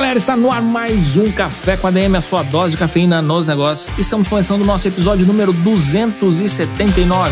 galera, está no ar mais um Café com ADM, a sua dose de cafeína nos negócios. Estamos começando o nosso episódio número 279.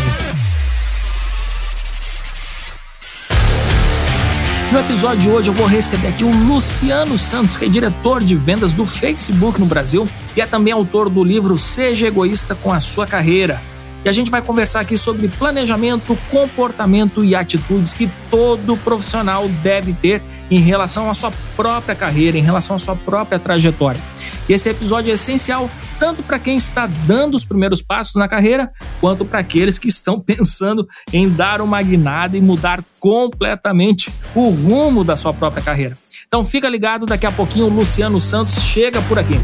No episódio de hoje eu vou receber aqui o Luciano Santos, que é diretor de vendas do Facebook no Brasil e é também autor do livro Seja Egoísta com a Sua Carreira. E a gente vai conversar aqui sobre planejamento, comportamento e atitudes que todo profissional deve ter em relação à sua própria carreira, em relação à sua própria trajetória. E esse episódio é essencial tanto para quem está dando os primeiros passos na carreira, quanto para aqueles que estão pensando em dar uma guinada e mudar completamente o rumo da sua própria carreira. Então fica ligado, daqui a pouquinho o Luciano Santos chega por aqui.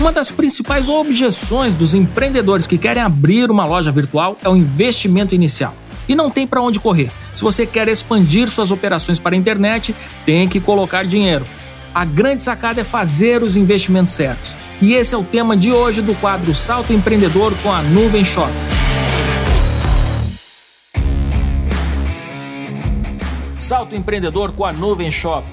Uma das principais objeções dos empreendedores que querem abrir uma loja virtual é o investimento inicial. E não tem para onde correr. Se você quer expandir suas operações para a internet, tem que colocar dinheiro. A grande sacada é fazer os investimentos certos. E esse é o tema de hoje do quadro Salto Empreendedor com a Nuvem Shop. Salto Empreendedor com a Nuvem Shop.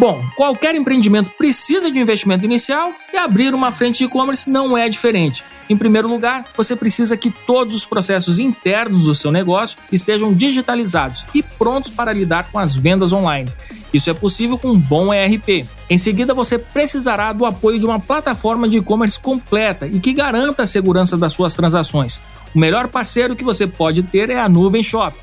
Bom, qualquer empreendimento precisa de um investimento inicial e abrir uma frente de e-commerce não é diferente. Em primeiro lugar, você precisa que todos os processos internos do seu negócio estejam digitalizados e prontos para lidar com as vendas online. Isso é possível com um bom ERP. Em seguida, você precisará do apoio de uma plataforma de e-commerce completa e que garanta a segurança das suas transações. O melhor parceiro que você pode ter é a Nuvem Shop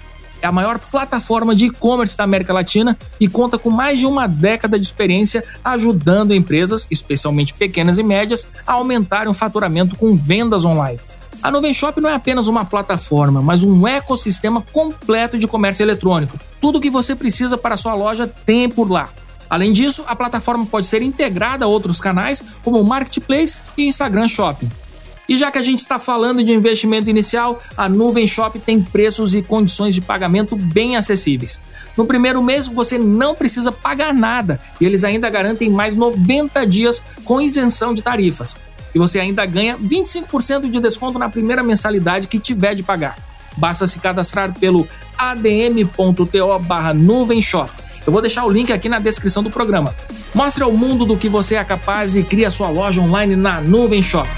é a maior plataforma de e-commerce da América Latina e conta com mais de uma década de experiência ajudando empresas, especialmente pequenas e médias, a aumentarem o faturamento com vendas online. A Nuvem Shop não é apenas uma plataforma, mas um ecossistema completo de comércio eletrônico. Tudo o que você precisa para sua loja tem por lá. Além disso, a plataforma pode ser integrada a outros canais, como o Marketplace e Instagram Shopping. E já que a gente está falando de investimento inicial, a Nuvem Shop tem preços e condições de pagamento bem acessíveis. No primeiro mês você não precisa pagar nada e eles ainda garantem mais 90 dias com isenção de tarifas. E você ainda ganha 25% de desconto na primeira mensalidade que tiver de pagar. Basta se cadastrar pelo adm.to barra nuvenshop. Eu vou deixar o link aqui na descrição do programa. Mostre ao mundo do que você é capaz e crie a sua loja online na Nuvem Shop.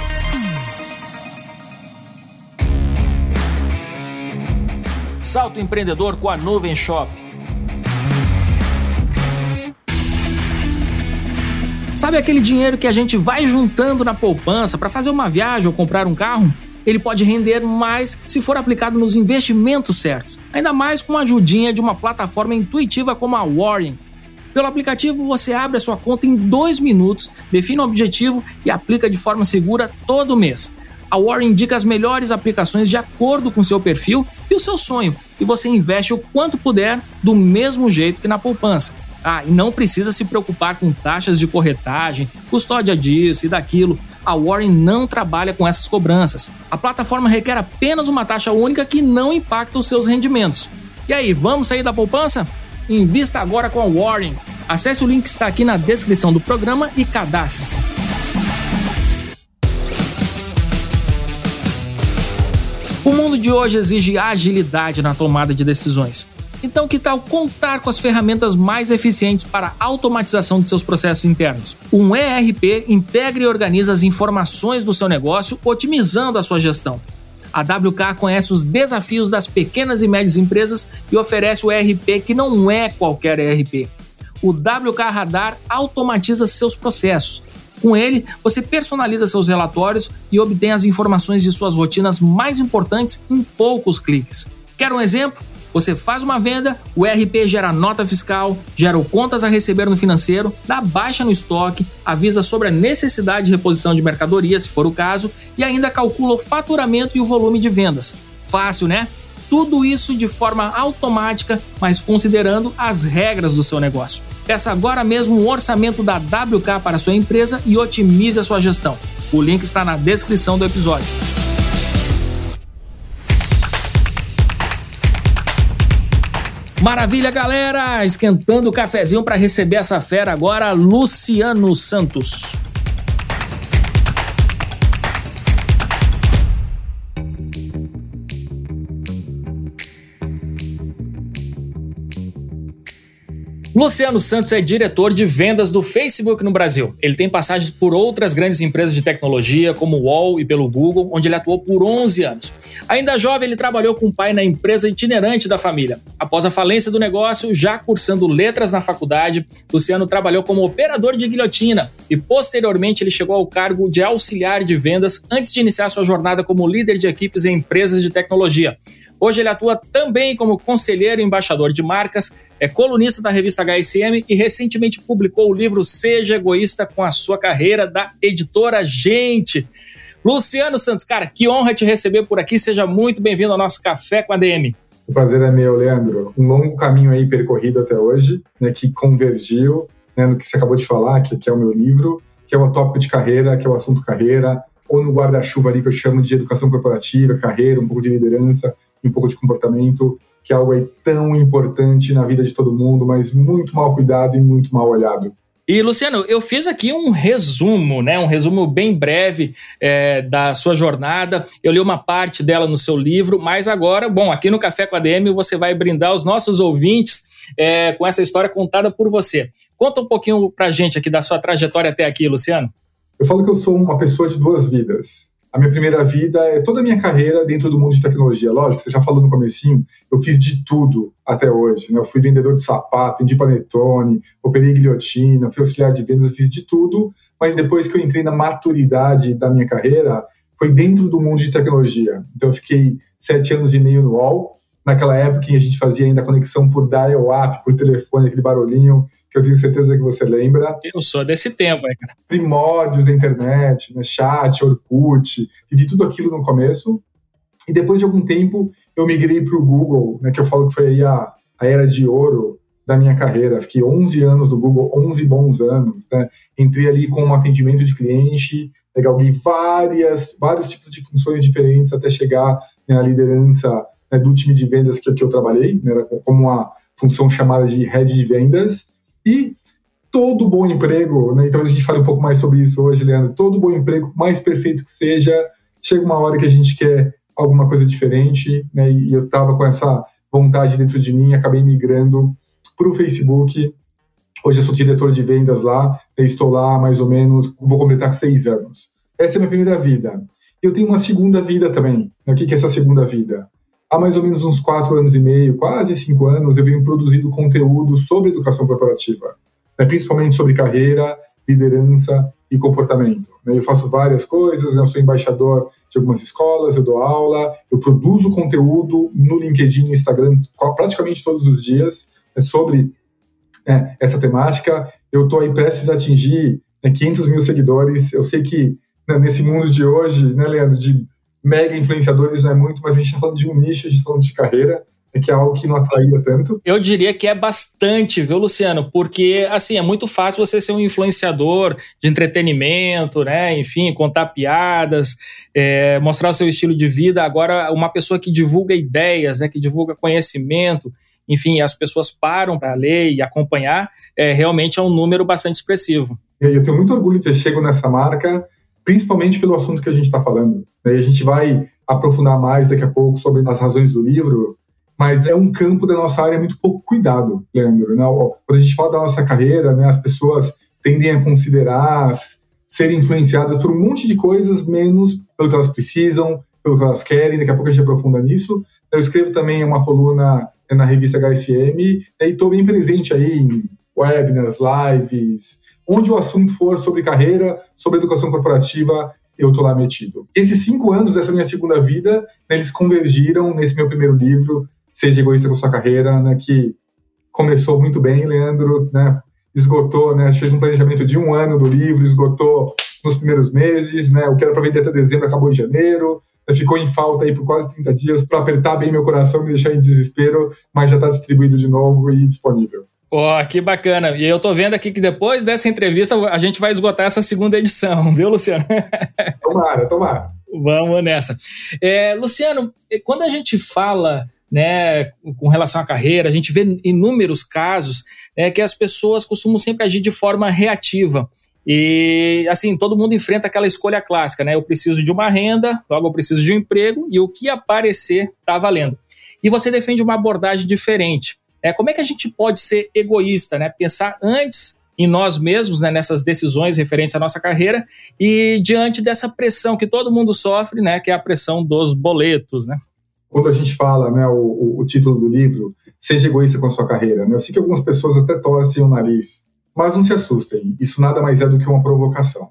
Salto empreendedor com a Nuvem Shop. Sabe aquele dinheiro que a gente vai juntando na poupança para fazer uma viagem ou comprar um carro? Ele pode render mais se for aplicado nos investimentos certos, ainda mais com a ajudinha de uma plataforma intuitiva como a Warren. Pelo aplicativo, você abre a sua conta em dois minutos, define o objetivo e aplica de forma segura todo mês. A Warren indica as melhores aplicações de acordo com seu perfil e o seu sonho, e você investe o quanto puder do mesmo jeito que na poupança. Ah, e não precisa se preocupar com taxas de corretagem, custódia disso e daquilo. A Warren não trabalha com essas cobranças. A plataforma requer apenas uma taxa única que não impacta os seus rendimentos. E aí, vamos sair da poupança? Invista agora com a Warren. Acesse o link que está aqui na descrição do programa e cadastre-se. O mundo de hoje exige agilidade na tomada de decisões. Então, que tal contar com as ferramentas mais eficientes para a automatização de seus processos internos? Um ERP integra e organiza as informações do seu negócio, otimizando a sua gestão. A WK conhece os desafios das pequenas e médias empresas e oferece o ERP que não é qualquer ERP. O WK Radar automatiza seus processos, com ele, você personaliza seus relatórios e obtém as informações de suas rotinas mais importantes em poucos cliques. Quer um exemplo? Você faz uma venda, o ERP gera nota fiscal, gera contas a receber no financeiro, dá baixa no estoque, avisa sobre a necessidade de reposição de mercadoria, se for o caso, e ainda calcula o faturamento e o volume de vendas. Fácil, né? tudo isso de forma automática, mas considerando as regras do seu negócio. Peça agora mesmo um orçamento da WK para sua empresa e otimize a sua gestão. O link está na descrição do episódio. Maravilha, galera! Esquentando o cafezinho para receber essa fera agora, Luciano Santos. Luciano Santos é diretor de vendas do Facebook no Brasil. Ele tem passagens por outras grandes empresas de tecnologia, como o UOL e pelo Google, onde ele atuou por 11 anos. Ainda jovem, ele trabalhou com o pai na empresa itinerante da família. Após a falência do negócio, já cursando letras na faculdade, Luciano trabalhou como operador de guilhotina e, posteriormente, ele chegou ao cargo de auxiliar de vendas antes de iniciar sua jornada como líder de equipes em empresas de tecnologia. Hoje ele atua também como conselheiro e embaixador de marcas, é colunista da revista HSM e recentemente publicou o livro Seja Egoísta com a Sua Carreira, da editora Gente. Luciano Santos, cara, que honra te receber por aqui. Seja muito bem-vindo ao nosso Café com a DM. O prazer é meu, Leandro. Um longo caminho aí percorrido até hoje, né, que convergiu né, no que você acabou de falar, que, que é o meu livro, que é o tópico de carreira, que é o assunto carreira, ou no guarda-chuva ali que eu chamo de educação corporativa, carreira, um pouco de liderança, um pouco de comportamento, que é algo aí tão importante na vida de todo mundo, mas muito mal cuidado e muito mal olhado. E, Luciano, eu fiz aqui um resumo, né? Um resumo bem breve é, da sua jornada. Eu li uma parte dela no seu livro, mas agora, bom, aqui no Café com a DM você vai brindar os nossos ouvintes é, com essa história contada por você. Conta um pouquinho pra gente aqui da sua trajetória até aqui, Luciano. Eu falo que eu sou uma pessoa de duas vidas a minha primeira vida é toda a minha carreira dentro do mundo de tecnologia. Lógico, você já falou no comecinho, eu fiz de tudo até hoje. Né? Eu fui vendedor de sapato, vendi panetone, operei guilhotina, fui auxiliar de vendas, fiz de tudo. Mas depois que eu entrei na maturidade da minha carreira, foi dentro do mundo de tecnologia. Então eu fiquei sete anos e meio no UOL. Naquela época em a gente fazia ainda conexão por dial-up, por telefone, aquele barulhinho que eu tenho certeza que você lembra. Eu sou desse tempo, é, cara. Primórdios da internet, né? chat, Orkut, vivi tudo aquilo no começo. E depois de algum tempo, eu migrei para o Google, né, que eu falo que foi a, a era de ouro da minha carreira. Fiquei 11 anos no Google, 11 bons anos. Né? Entrei ali com um atendimento de cliente, galguei várias, vários tipos de funções diferentes até chegar à liderança né, do time de vendas que, que eu trabalhei, né, como uma função chamada de head de vendas. E todo bom emprego, né, então a gente fala um pouco mais sobre isso hoje, Leandro, todo bom emprego, mais perfeito que seja, chega uma hora que a gente quer alguma coisa diferente, né, e eu estava com essa vontade dentro de mim, acabei migrando para o Facebook. Hoje eu sou diretor de vendas lá, estou lá mais ou menos, vou completar seis anos. Essa é a minha primeira vida. Eu tenho uma segunda vida também. O que é essa segunda vida? Há mais ou menos uns quatro anos e meio, quase cinco anos, eu venho produzindo conteúdo sobre educação corporativa, né, principalmente sobre carreira, liderança e comportamento. Né. Eu faço várias coisas, né, eu sou embaixador de algumas escolas, eu dou aula, eu produzo conteúdo no LinkedIn e Instagram praticamente todos os dias né, sobre né, essa temática. Eu estou aí prestes a atingir 500 mil seguidores. Eu sei que nesse mundo de hoje, né, Leandro, de mega influenciadores não é muito, mas a gente está falando de um nicho, a gente está falando de carreira, é que é algo que não atraía tanto. Eu diria que é bastante, viu, Luciano? Porque, assim, é muito fácil você ser um influenciador de entretenimento, né? Enfim, contar piadas, é, mostrar o seu estilo de vida. Agora, uma pessoa que divulga ideias, né? Que divulga conhecimento, enfim, as pessoas param para ler e acompanhar, é, realmente é um número bastante expressivo. Eu tenho muito orgulho de ter chego nessa marca, principalmente pelo assunto que a gente está falando. E a gente vai aprofundar mais daqui a pouco sobre as razões do livro, mas é um campo da nossa área muito pouco cuidado, Leandro. Né? Quando a gente fala da nossa carreira, né, as pessoas tendem a considerar serem influenciadas por um monte de coisas, menos pelo que elas precisam, pelo que elas querem. Daqui a pouco a gente aprofunda nisso. Eu escrevo também uma coluna na revista HSM e estou bem presente aí em webinars, lives, onde o assunto for sobre carreira, sobre educação corporativa, eu tô lá metido. Esses cinco anos dessa minha segunda vida, né, eles convergiram nesse meu primeiro livro, Seja Egoísta com Sua Carreira, né, que começou muito bem, Leandro, né, esgotou, né, fez um planejamento de um ano do livro, esgotou nos primeiros meses, né, o que era para vender até dezembro acabou em janeiro, ficou em falta aí por quase 30 dias para apertar bem meu coração, me deixar em desespero, mas já está distribuído de novo e disponível. Ó, oh, que bacana. E eu tô vendo aqui que depois dessa entrevista a gente vai esgotar essa segunda edição, viu, Luciano? Tomara, tomara. Vamos nessa. É, Luciano, quando a gente fala né, com relação à carreira, a gente vê inúmeros casos é, que as pessoas costumam sempre agir de forma reativa. E assim, todo mundo enfrenta aquela escolha clássica, né? Eu preciso de uma renda, logo eu preciso de um emprego, e o que aparecer está valendo. E você defende uma abordagem diferente. É, como é que a gente pode ser egoísta, né? Pensar antes em nós mesmos, né, nessas decisões referentes à nossa carreira e diante dessa pressão que todo mundo sofre, né, que é a pressão dos boletos, né? Quando a gente fala, né, o, o título do livro, seja egoísta com a sua carreira, né? Eu sei que algumas pessoas até torcem o nariz, mas não se assustem, isso nada mais é do que uma provocação.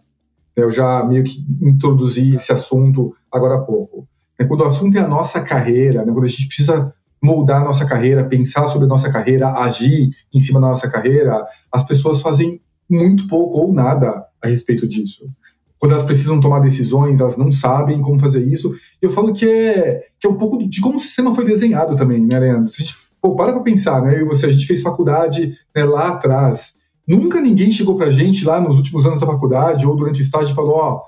Eu já meio que introduzi esse assunto agora há pouco. Quando o assunto é a nossa carreira, né, quando a gente precisa moldar nossa carreira, pensar sobre nossa carreira, agir em cima da nossa carreira, as pessoas fazem muito pouco ou nada a respeito disso. Quando elas precisam tomar decisões, elas não sabem como fazer isso. Eu falo que é, que é um pouco de como o sistema foi desenhado também, né, Leandro? Se a gente, pô, para pra pensar, né? Eu e você, a gente fez faculdade né, lá atrás. Nunca ninguém chegou pra gente lá nos últimos anos da faculdade ou durante o estágio e falou, ó,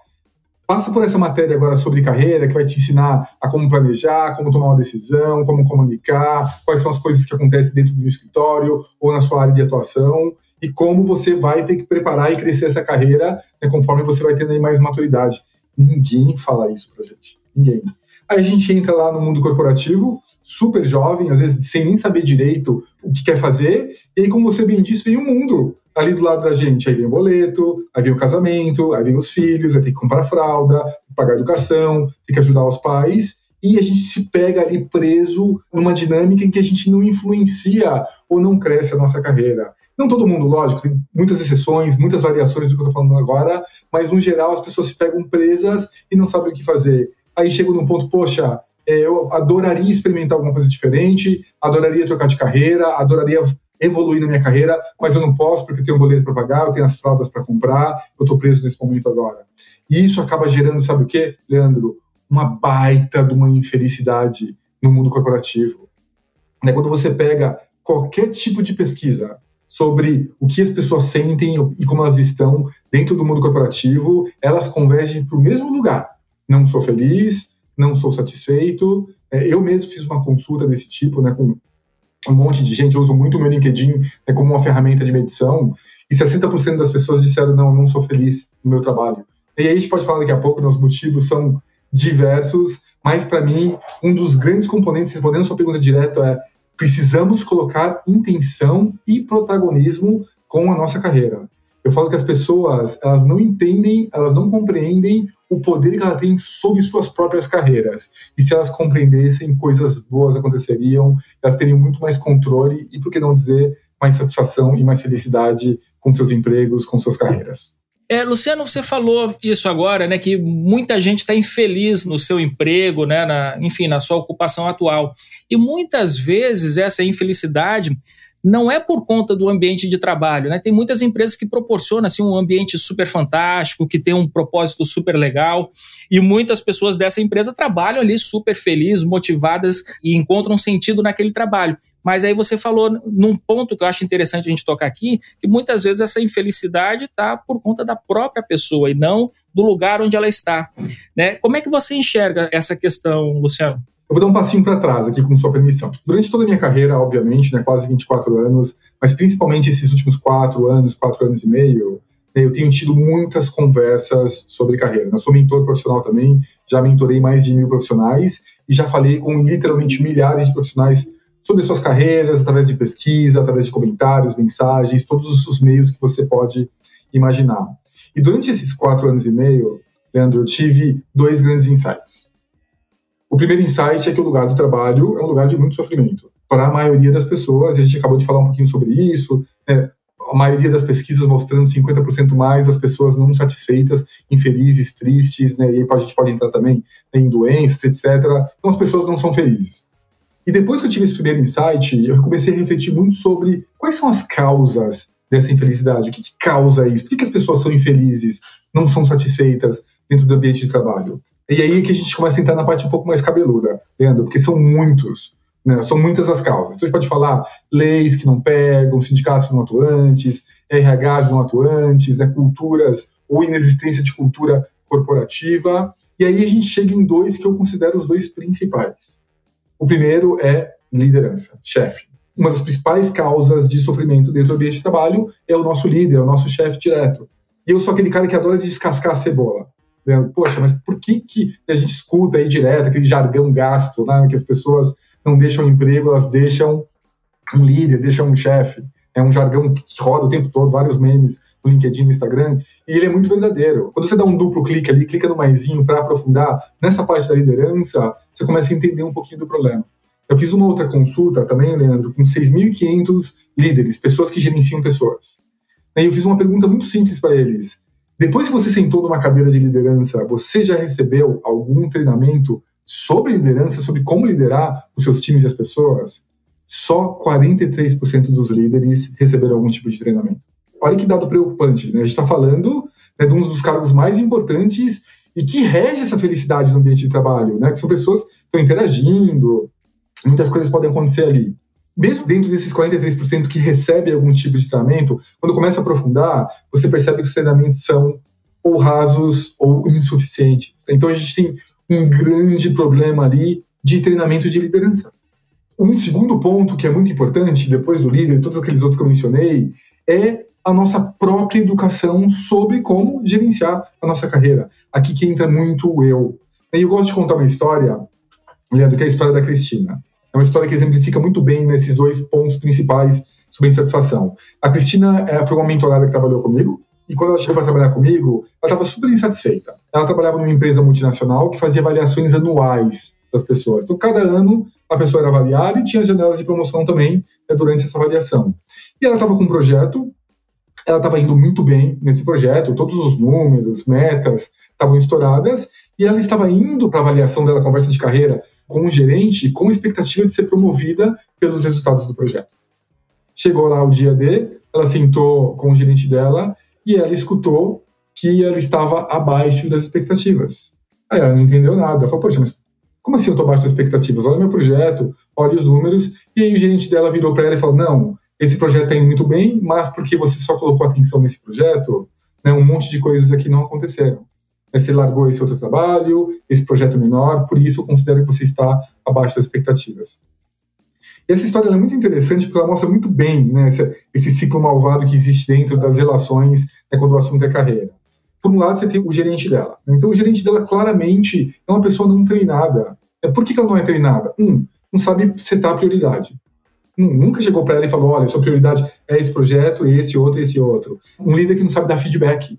Passa por essa matéria agora sobre carreira, que vai te ensinar a como planejar, como tomar uma decisão, como comunicar, quais são as coisas que acontecem dentro do escritório ou na sua área de atuação e como você vai ter que preparar e crescer essa carreira né, conforme você vai tendo mais maturidade. Ninguém fala isso pra gente. Ninguém. Aí a gente entra lá no mundo corporativo, super jovem, às vezes sem nem saber direito o que quer fazer, e aí, como você bem disse, vem o mundo ali do lado da gente. Aí vem o boleto, aí vem o casamento, aí vem os filhos, aí tem que comprar fralda, pagar educação, tem que ajudar os pais. E a gente se pega ali preso numa dinâmica em que a gente não influencia ou não cresce a nossa carreira. Não todo mundo, lógico, tem muitas exceções, muitas variações do que eu estou falando agora, mas no geral as pessoas se pegam presas e não sabem o que fazer. Aí chegam num ponto, poxa, é, eu adoraria experimentar alguma coisa diferente, adoraria trocar de carreira, adoraria evoluir na minha carreira, mas eu não posso porque eu tenho um boleto para pagar, eu tenho as fraldas para comprar, eu estou preso nesse momento agora. E isso acaba gerando, sabe o quê, Leandro? Uma baita de uma infelicidade no mundo corporativo. É quando você pega qualquer tipo de pesquisa sobre o que as pessoas sentem e como elas estão dentro do mundo corporativo, elas convergem para o mesmo lugar. Não sou feliz, não sou satisfeito. É, eu mesmo fiz uma consulta desse tipo, né, com um monte de gente, eu uso muito o meu LinkedIn né, como uma ferramenta de medição, e 60% das pessoas disseram, não, não sou feliz no meu trabalho. E aí a gente pode falar daqui a pouco, né, os motivos são diversos, mas para mim, um dos grandes componentes, respondendo a sua pergunta direta, é precisamos colocar intenção e protagonismo com a nossa carreira. Eu falo que as pessoas, elas não entendem, elas não compreendem o poder que ela tem sobre suas próprias carreiras. E se elas compreendessem, coisas boas aconteceriam, elas teriam muito mais controle e, por que não dizer, mais satisfação e mais felicidade com seus empregos, com suas carreiras. É, Luciano, você falou isso agora, né? Que muita gente está infeliz no seu emprego, né? Na, enfim, na sua ocupação atual. E muitas vezes essa infelicidade não é por conta do ambiente de trabalho, né? Tem muitas empresas que proporcionam assim um ambiente super fantástico, que tem um propósito super legal, e muitas pessoas dessa empresa trabalham ali super felizes, motivadas e encontram sentido naquele trabalho. Mas aí você falou num ponto que eu acho interessante a gente tocar aqui, que muitas vezes essa infelicidade está por conta da própria pessoa e não do lugar onde ela está, né? Como é que você enxerga essa questão, Luciano? Eu vou dar um passinho para trás aqui, com sua permissão. Durante toda a minha carreira, obviamente, né, quase 24 anos, mas principalmente esses últimos quatro anos, quatro anos e meio, né, eu tenho tido muitas conversas sobre carreira. Eu sou mentor profissional também, já mentorei mais de mil profissionais e já falei com literalmente milhares de profissionais sobre suas carreiras, através de pesquisa, através de comentários, mensagens, todos os meios que você pode imaginar. E durante esses quatro anos e meio, Leandro, eu tive dois grandes insights. O primeiro insight é que o lugar do trabalho é um lugar de muito sofrimento para a maioria das pessoas, e a gente acabou de falar um pouquinho sobre isso, né? a maioria das pesquisas mostrando 50% mais as pessoas não satisfeitas, infelizes, tristes, né? e aí a gente pode entrar também em doenças, etc. Então as pessoas não são felizes. E depois que eu tive esse primeiro insight, eu comecei a refletir muito sobre quais são as causas dessa infelicidade, o que, causa isso, por que as pessoas são infelizes, não são satisfeitas dentro do ambiente de trabalho. E aí que a gente começa a entrar na parte um pouco mais cabeluda, Leandro, porque são muitos. Né? São muitas as causas. Então a gente pode falar leis que não pegam, sindicatos não atuantes, RHs não atuantes, né? culturas ou inexistência de cultura corporativa. E aí a gente chega em dois que eu considero os dois principais. O primeiro é liderança, chefe. Uma das principais causas de sofrimento dentro do ambiente de trabalho é o nosso líder, é o nosso chefe direto. E eu sou aquele cara que adora descascar a cebola. Né? Poxa, mas por que, que a gente escuta aí direto aquele jargão gasto, né? que as pessoas não deixam emprego, elas deixam um líder, deixam um chefe. É um jargão que roda o tempo todo, vários memes no LinkedIn, no Instagram, e ele é muito verdadeiro. Quando você dá um duplo clique ali, clica no maisinho para aprofundar nessa parte da liderança, você começa a entender um pouquinho do problema. Eu fiz uma outra consulta também, Leandro, com 6.500 líderes, pessoas que gerenciam pessoas. E eu fiz uma pergunta muito simples para eles. Depois que você sentou numa cadeira de liderança, você já recebeu algum treinamento sobre liderança, sobre como liderar os seus times e as pessoas? Só 43% dos líderes receberam algum tipo de treinamento. Olha que dado preocupante, né? A gente está falando né, de um dos cargos mais importantes e que rege essa felicidade no ambiente de trabalho, né? Que são pessoas que estão interagindo, muitas coisas podem acontecer ali. Mesmo dentro desses 43% que recebem algum tipo de treinamento, quando começa a aprofundar, você percebe que os treinamentos são ou rasos ou insuficientes. Então a gente tem um grande problema ali de treinamento de liderança. Um segundo ponto que é muito importante, depois do líder e todos aqueles outros que eu mencionei, é a nossa própria educação sobre como gerenciar a nossa carreira. Aqui que entra muito o eu. E eu gosto de contar uma história, Leandro, que é a história da Cristina. É uma história que exemplifica muito bem nesses dois pontos principais sobre insatisfação. A Cristina é, foi uma mentorada que trabalhou comigo, e quando ela chegou para trabalhar comigo, ela estava super insatisfeita. Ela trabalhava numa empresa multinacional que fazia avaliações anuais das pessoas. Então, cada ano, a pessoa era avaliada e tinha janelas de promoção também né, durante essa avaliação. E ela estava com um projeto, ela estava indo muito bem nesse projeto, todos os números, metas estavam estouradas, e ela estava indo para a avaliação dela, conversa de carreira, com o gerente, com expectativa de ser promovida pelos resultados do projeto. Chegou lá o dia D, ela sentou com o gerente dela e ela escutou que ela estava abaixo das expectativas. Aí ela não entendeu nada. Falou, poxa, mas como assim eu estou abaixo das expectativas? Olha meu projeto, olha os números. E aí o gerente dela virou para ela e falou, não, esse projeto está indo muito bem, mas porque você só colocou atenção nesse projeto, né, um monte de coisas aqui não aconteceram. Você largou esse outro trabalho, esse projeto menor, por isso eu considero que você está abaixo das expectativas. Essa história é muito interessante porque ela mostra muito bem né, esse, esse, ciclo malvado que existe dentro das relações né, quando o assunto é carreira. Por um lado, você tem o gerente dela. Então, o gerente dela claramente é uma pessoa não treinada. É, por que, que ela não é treinada? Um, não sabe setar a prioridade. Um, nunca chegou para ela e falou: olha, sua prioridade é esse projeto, esse outro, esse outro. Um líder que não sabe dar feedback.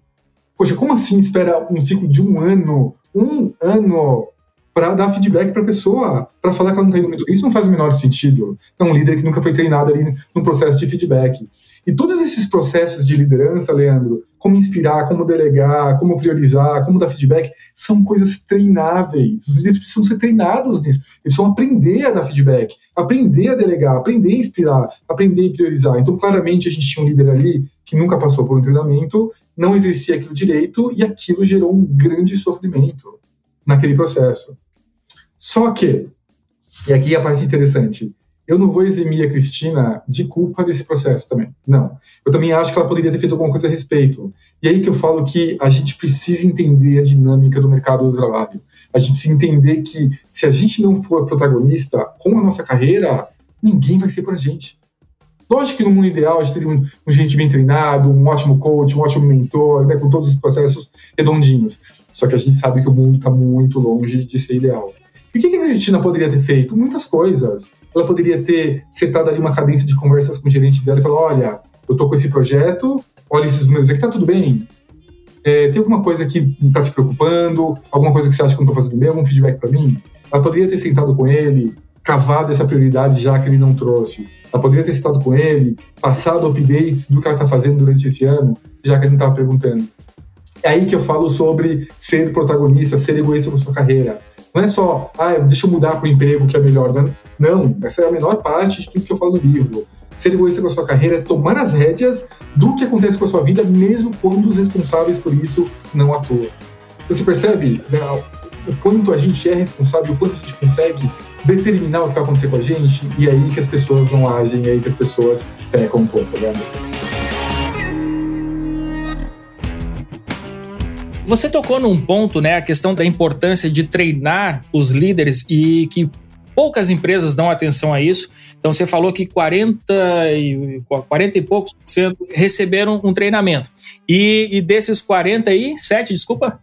Poxa, como assim espera um ciclo de um ano? Um ano para dar feedback para a pessoa, para falar que ela não está indo muito bem. Isso não faz o menor sentido. É um líder que nunca foi treinado ali no processo de feedback. E todos esses processos de liderança, Leandro, como inspirar, como delegar, como priorizar, como dar feedback, são coisas treináveis. Os líderes precisam ser treinados nisso. Eles precisam aprender a dar feedback, aprender a delegar, aprender a inspirar, aprender a priorizar. Então, claramente, a gente tinha um líder ali que nunca passou por um treinamento, não exercia aquilo direito e aquilo gerou um grande sofrimento naquele processo. Só que, e aqui é a parte interessante, eu não vou eximir a Cristina de culpa desse processo também. Não. Eu também acho que ela poderia ter feito alguma coisa a respeito. E aí que eu falo que a gente precisa entender a dinâmica do mercado do trabalho. A gente precisa entender que se a gente não for protagonista com a nossa carreira, ninguém vai ser por a gente. Lógico que no mundo ideal a gente teria um, um gente bem treinado, um ótimo coach, um ótimo mentor, né, com todos os processos redondinhos. Só que a gente sabe que o mundo está muito longe de ser ideal. E o que a Cristina poderia ter feito? Muitas coisas. Ela poderia ter setado ali uma cadência de conversas com o gerente dela e falar: olha, eu estou com esse projeto, olha esses números aqui, tá tudo bem. É, tem alguma coisa que está te preocupando? Alguma coisa que você acha que eu não estou fazendo bem? Algum feedback para mim? Ela poderia ter sentado com ele, cavado essa prioridade já que ele não trouxe. Ela poderia ter sentado com ele, passado updates do que ela está fazendo durante esse ano, já que ele não estava perguntando. É aí que eu falo sobre ser protagonista, ser egoísta com sua carreira. Não é só, ah, deixa eu mudar para o emprego que é melhor. Não, não, essa é a menor parte de tudo que eu falo no livro. Ser egoísta com a sua carreira é tomar as rédeas do que acontece com a sua vida, mesmo quando os responsáveis por isso não atuam. Você percebe? Né, o quanto a gente é responsável, o quanto a gente consegue determinar o que vai acontecer com a gente, e é aí que as pessoas não agem, é aí que as pessoas pecam um pouco, né? Você tocou num ponto, né, a questão da importância de treinar os líderes e que poucas empresas dão atenção a isso. Então você falou que 40 e, 40 e poucos por cento receberam um treinamento. E, e desses 47, desculpa?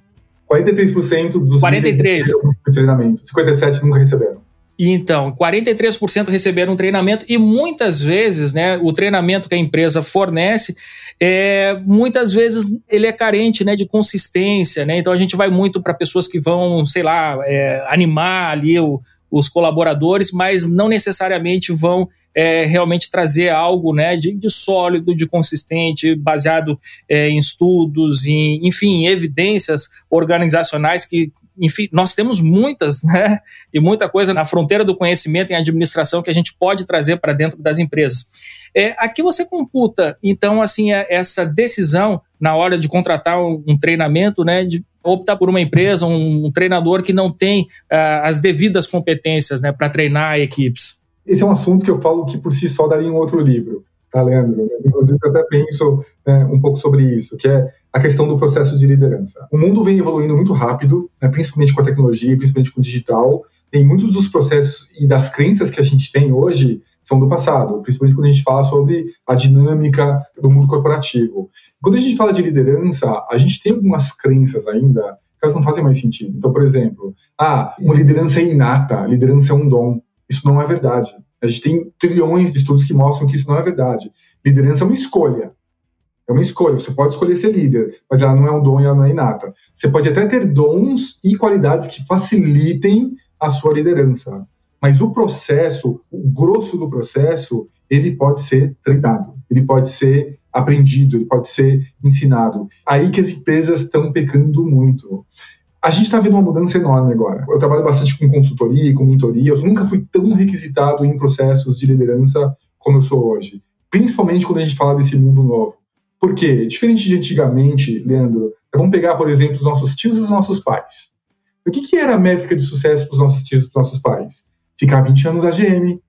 43% dos 43. treinamento, 57 nunca receberam. Então, 43% receberam um treinamento e muitas vezes, né, o treinamento que a empresa fornece, é, muitas vezes ele é carente, né, de consistência, né? Então a gente vai muito para pessoas que vão, sei lá, é, animar ali o, os colaboradores, mas não necessariamente vão é, realmente trazer algo né, de, de, sólido, de consistente, baseado é, em estudos, em, enfim, em evidências organizacionais que enfim, nós temos muitas, né? E muita coisa na fronteira do conhecimento em administração que a gente pode trazer para dentro das empresas. É, aqui você computa, então, assim, é, essa decisão na hora de contratar um, um treinamento, né? De optar por uma empresa, um, treinador que não tem uh, as devidas competências, né? Para treinar equipes. Esse é um assunto que eu falo que por si só daria um outro livro, tá, Leandro? Inclusive, eu até penso né, um pouco sobre isso, que é a questão do processo de liderança. O mundo vem evoluindo muito rápido, né, principalmente com a tecnologia, principalmente com o digital. Tem muitos dos processos e das crenças que a gente tem hoje são do passado, principalmente quando a gente fala sobre a dinâmica do mundo corporativo. Quando a gente fala de liderança, a gente tem algumas crenças ainda que elas não fazem mais sentido. Então, por exemplo, ah, uma liderança é inata, liderança é um dom. Isso não é verdade. A gente tem trilhões de estudos que mostram que isso não é verdade. Liderança é uma escolha. É uma escolha. Você pode escolher ser líder, mas ela não é um dom e ela não é inata. Você pode até ter dons e qualidades que facilitem a sua liderança. Mas o processo, o grosso do processo, ele pode ser treinado, ele pode ser aprendido, ele pode ser ensinado. Aí que as empresas estão pecando muito. A gente está vendo uma mudança enorme agora. Eu trabalho bastante com consultoria e com mentoria. Eu nunca fui tão requisitado em processos de liderança como eu sou hoje. Principalmente quando a gente fala desse mundo novo. Por quê? Diferente de antigamente, Leandro, vamos pegar, por exemplo, os nossos tios e os nossos pais. O que, que era a métrica de sucesso para os nossos tios e os nossos pais? Ficar 20 anos na GM,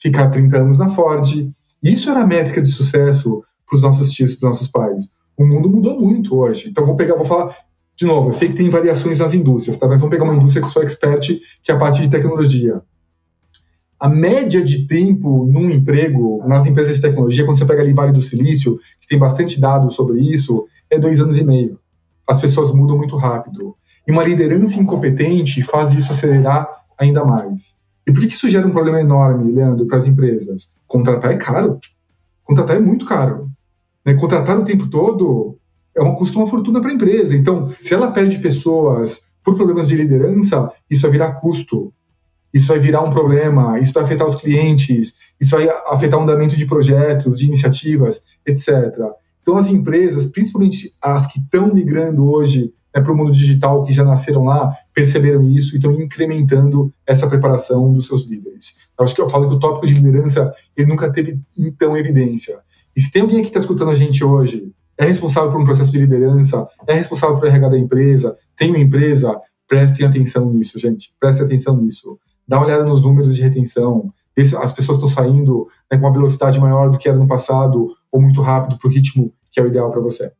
ficar 30 anos na Ford. Isso era a métrica de sucesso para os nossos tios para os nossos pais. O mundo mudou muito hoje. Então, vou pegar, vou falar de novo. Eu sei que tem variações nas indústrias, tá? Mas vamos pegar uma indústria que sou expert, que é a parte de tecnologia. A média de tempo num emprego, nas empresas de tecnologia, quando você pega ali Vale do Silício, que tem bastante dados sobre isso, é dois anos e meio. As pessoas mudam muito rápido. E uma liderança incompetente faz isso acelerar ainda mais. E por que isso gera um problema enorme, Leandro, para as empresas? Contratar é caro. Contratar é muito caro. Né? Contratar o tempo todo é uma, custa uma fortuna para a empresa. Então, se ela perde pessoas por problemas de liderança, isso vai virar custo isso vai virar um problema, isso vai afetar os clientes, isso vai afetar o andamento de projetos, de iniciativas, etc. Então, as empresas, principalmente as que estão migrando hoje né, para o mundo digital, que já nasceram lá, perceberam isso e estão incrementando essa preparação dos seus líderes. Eu acho que eu falo que o tópico de liderança ele nunca teve tão evidência. E se tem alguém aqui que está escutando a gente hoje, é responsável por um processo de liderança, é responsável por RH da empresa, tem uma empresa, prestem atenção nisso, gente. Prestem atenção nisso dá uma olhada nos números de retenção, as pessoas estão saindo né, com uma velocidade maior do que era no passado ou muito rápido para o ritmo que é o ideal para você.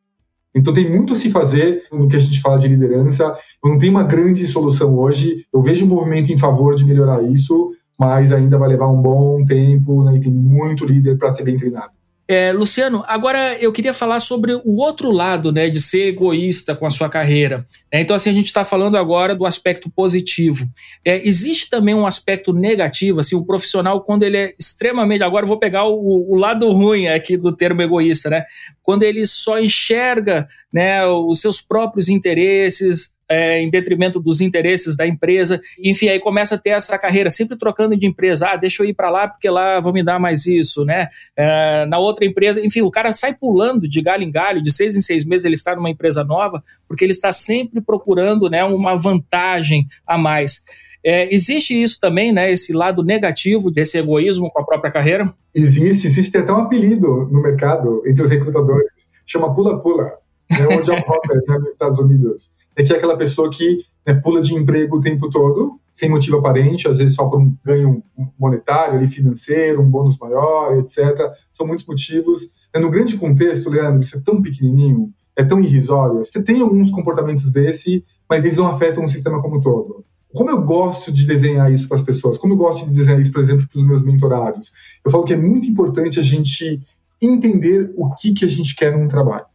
Então tem muito a se fazer no que a gente fala de liderança. Eu não tenho uma grande solução hoje. Eu vejo um movimento em favor de melhorar isso, mas ainda vai levar um bom tempo né, e tem muito líder para ser bem treinado. É, Luciano, agora eu queria falar sobre o outro lado, né, de ser egoísta com a sua carreira. É, então, assim, a gente está falando agora do aspecto positivo. É, existe também um aspecto negativo, assim, o profissional, quando ele é extremamente. Agora eu vou pegar o, o lado ruim aqui do termo egoísta, né? Quando ele só enxerga né, os seus próprios interesses, é, em detrimento dos interesses da empresa. Enfim, aí começa a ter essa carreira sempre trocando de empresa. Ah, deixa eu ir para lá porque lá vão me dar mais isso, né? É, na outra empresa, enfim, o cara sai pulando de galho em galho, de seis em seis meses ele está numa empresa nova, porque ele está sempre procurando né, uma vantagem a mais. É, existe isso também, né? Esse lado negativo desse egoísmo com a própria carreira? Existe, existe até um apelido no mercado entre os recrutadores, chama pula-pula, né, o job hopper né, nos Estados Unidos é que é aquela pessoa que né, pula de emprego o tempo todo, sem motivo aparente, às vezes só por um ganho monetário, ali, financeiro, um bônus maior, etc. São muitos motivos. No grande contexto, Leandro, isso é tão pequenininho, é tão irrisório. Você tem alguns comportamentos desse, mas eles não afetam o sistema como um todo. Como eu gosto de desenhar isso para as pessoas, como eu gosto de desenhar isso, por exemplo, para os meus mentorados, eu falo que é muito importante a gente entender o que, que a gente quer num trabalho.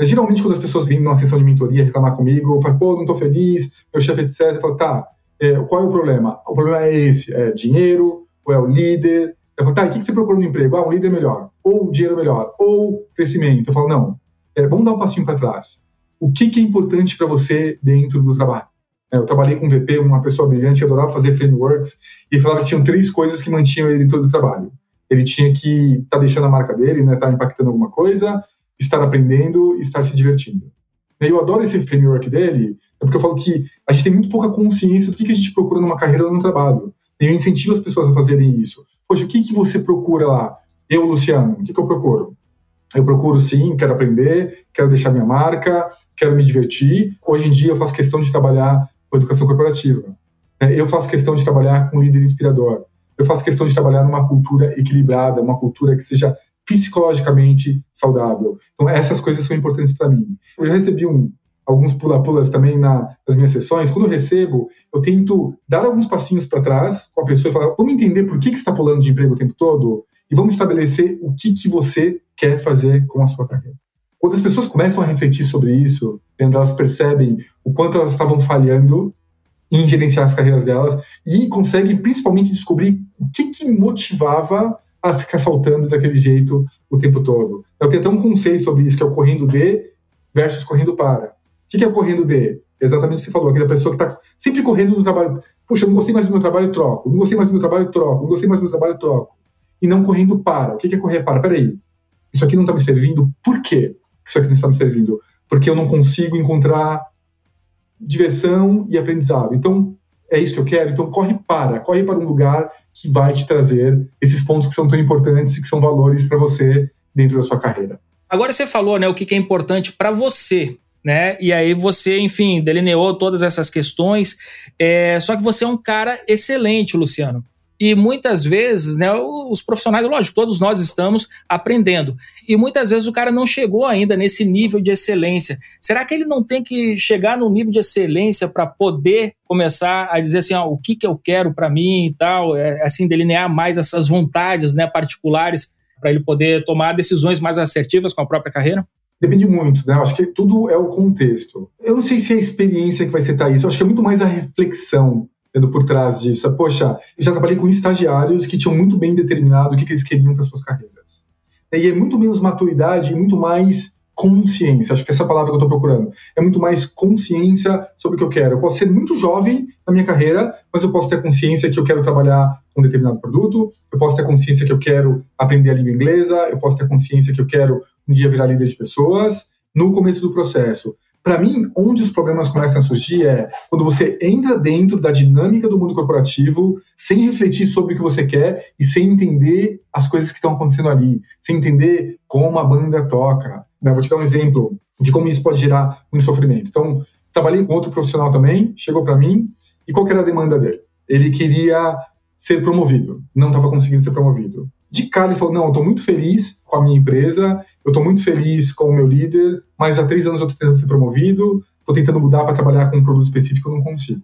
Geralmente, quando as pessoas vêm numa sessão de mentoria reclamar comigo, falo, pô, não estou feliz, meu chefe, etc. Eu falo, tá, é, qual é o problema? O problema é esse, é dinheiro, ou é o líder. Eu falo, tá, e o que, você procura no emprego? Ah, um líder melhor, ou dinheiro melhor, ou crescimento. Eu falo, não, é, vamos dar um passinho para trás. O que, que é importante para você dentro do trabalho? É, eu trabalhei com um VP, uma pessoa brilhante, que adorava fazer frameworks, e falava que tinham três coisas que mantinham ele dentro do trabalho. Ele tinha que estar tá deixando a marca dele, estar né, tá impactando alguma coisa, estar aprendendo e estar se divertindo. Eu adoro esse framework dele, é porque eu falo que a gente tem muito pouca consciência do que, a gente procura numa carreira ou num trabalho. Eu incentivo as pessoas a fazerem isso. Poxa, o que, que você procura lá? Eu, Luciano, o que, que eu procuro? Eu procuro sim, quero aprender, quero deixar minha marca, quero me divertir. Hoje em dia eu faço questão de trabalhar com educação corporativa. É, eu faço questão de trabalhar com líder inspirador. Eu faço questão de trabalhar numa cultura equilibrada, uma cultura que seja psicologicamente saudável. Então, essas coisas são importantes para mim. Eu já recebi um, alguns pula-pulas também na, nas minhas sessões. Quando eu recebo, eu tento dar alguns passinhos para trás com a pessoa e falar: vamos entender por que, que você está pulando de emprego o tempo todo e vamos estabelecer o que, que você quer fazer com a sua carreira. Quando as pessoas começam a refletir sobre isso, elas percebem o quanto elas estavam falhando em gerenciar as carreiras delas e conseguem principalmente descobrir o que, que motivava a ficar saltando daquele jeito o tempo todo. Eu tenho até um conceito sobre isso, que é o correndo de versus correndo para. O que é o correndo de? Exatamente o que você falou, aquela pessoa que está sempre correndo do trabalho. Puxa, não gostei mais do meu trabalho, troco. Não gostei mais do meu trabalho, troco. Não gostei mais do meu trabalho, troco. E não correndo para. O que é correr para? Peraí, isso aqui não está me servindo. Por quê isso aqui não está me servindo? Porque eu não consigo encontrar diversão e aprendizado. Então, é isso que eu quero. Então, corre para. Corre para um lugar que vai te trazer esses pontos que são tão importantes e que são valores para você dentro da sua carreira. Agora você falou, né, o que é importante para você, né? E aí você, enfim, delineou todas essas questões. É, só que você é um cara excelente, Luciano. E muitas vezes, né, os profissionais, lógico, todos nós estamos aprendendo. E muitas vezes o cara não chegou ainda nesse nível de excelência. Será que ele não tem que chegar no nível de excelência para poder começar a dizer assim, ó, o que, que eu quero para mim e tal, é, assim, delinear mais essas vontades né, particulares para ele poder tomar decisões mais assertivas com a própria carreira? Depende muito, né? Acho que tudo é o contexto. Eu não sei se é a experiência que vai setar isso, eu acho que é muito mais a reflexão tendo por trás disso. Poxa, eu já trabalhei com estagiários que tinham muito bem determinado o que, que eles queriam para suas carreiras. E é muito menos maturidade e muito mais consciência. Acho que essa é palavra que eu estou procurando. É muito mais consciência sobre o que eu quero. Eu posso ser muito jovem na minha carreira, mas eu posso ter consciência que eu quero trabalhar com um determinado produto, eu posso ter consciência que eu quero aprender a língua inglesa, eu posso ter consciência que eu quero um dia virar líder de pessoas no começo do processo. Para mim, onde os problemas começam a surgir é quando você entra dentro da dinâmica do mundo corporativo sem refletir sobre o que você quer e sem entender as coisas que estão acontecendo ali, sem entender como a banda toca. Né? Vou te dar um exemplo de como isso pode gerar um sofrimento. Então, trabalhei com outro profissional também, chegou para mim, e qual era a demanda dele? Ele queria ser promovido, não estava conseguindo ser promovido. De cara ele falou, não, eu estou muito feliz com a minha empresa, eu estou muito feliz com o meu líder, mas há três anos eu estou tentando ser promovido, estou tentando mudar para trabalhar com um produto específico, eu não consigo.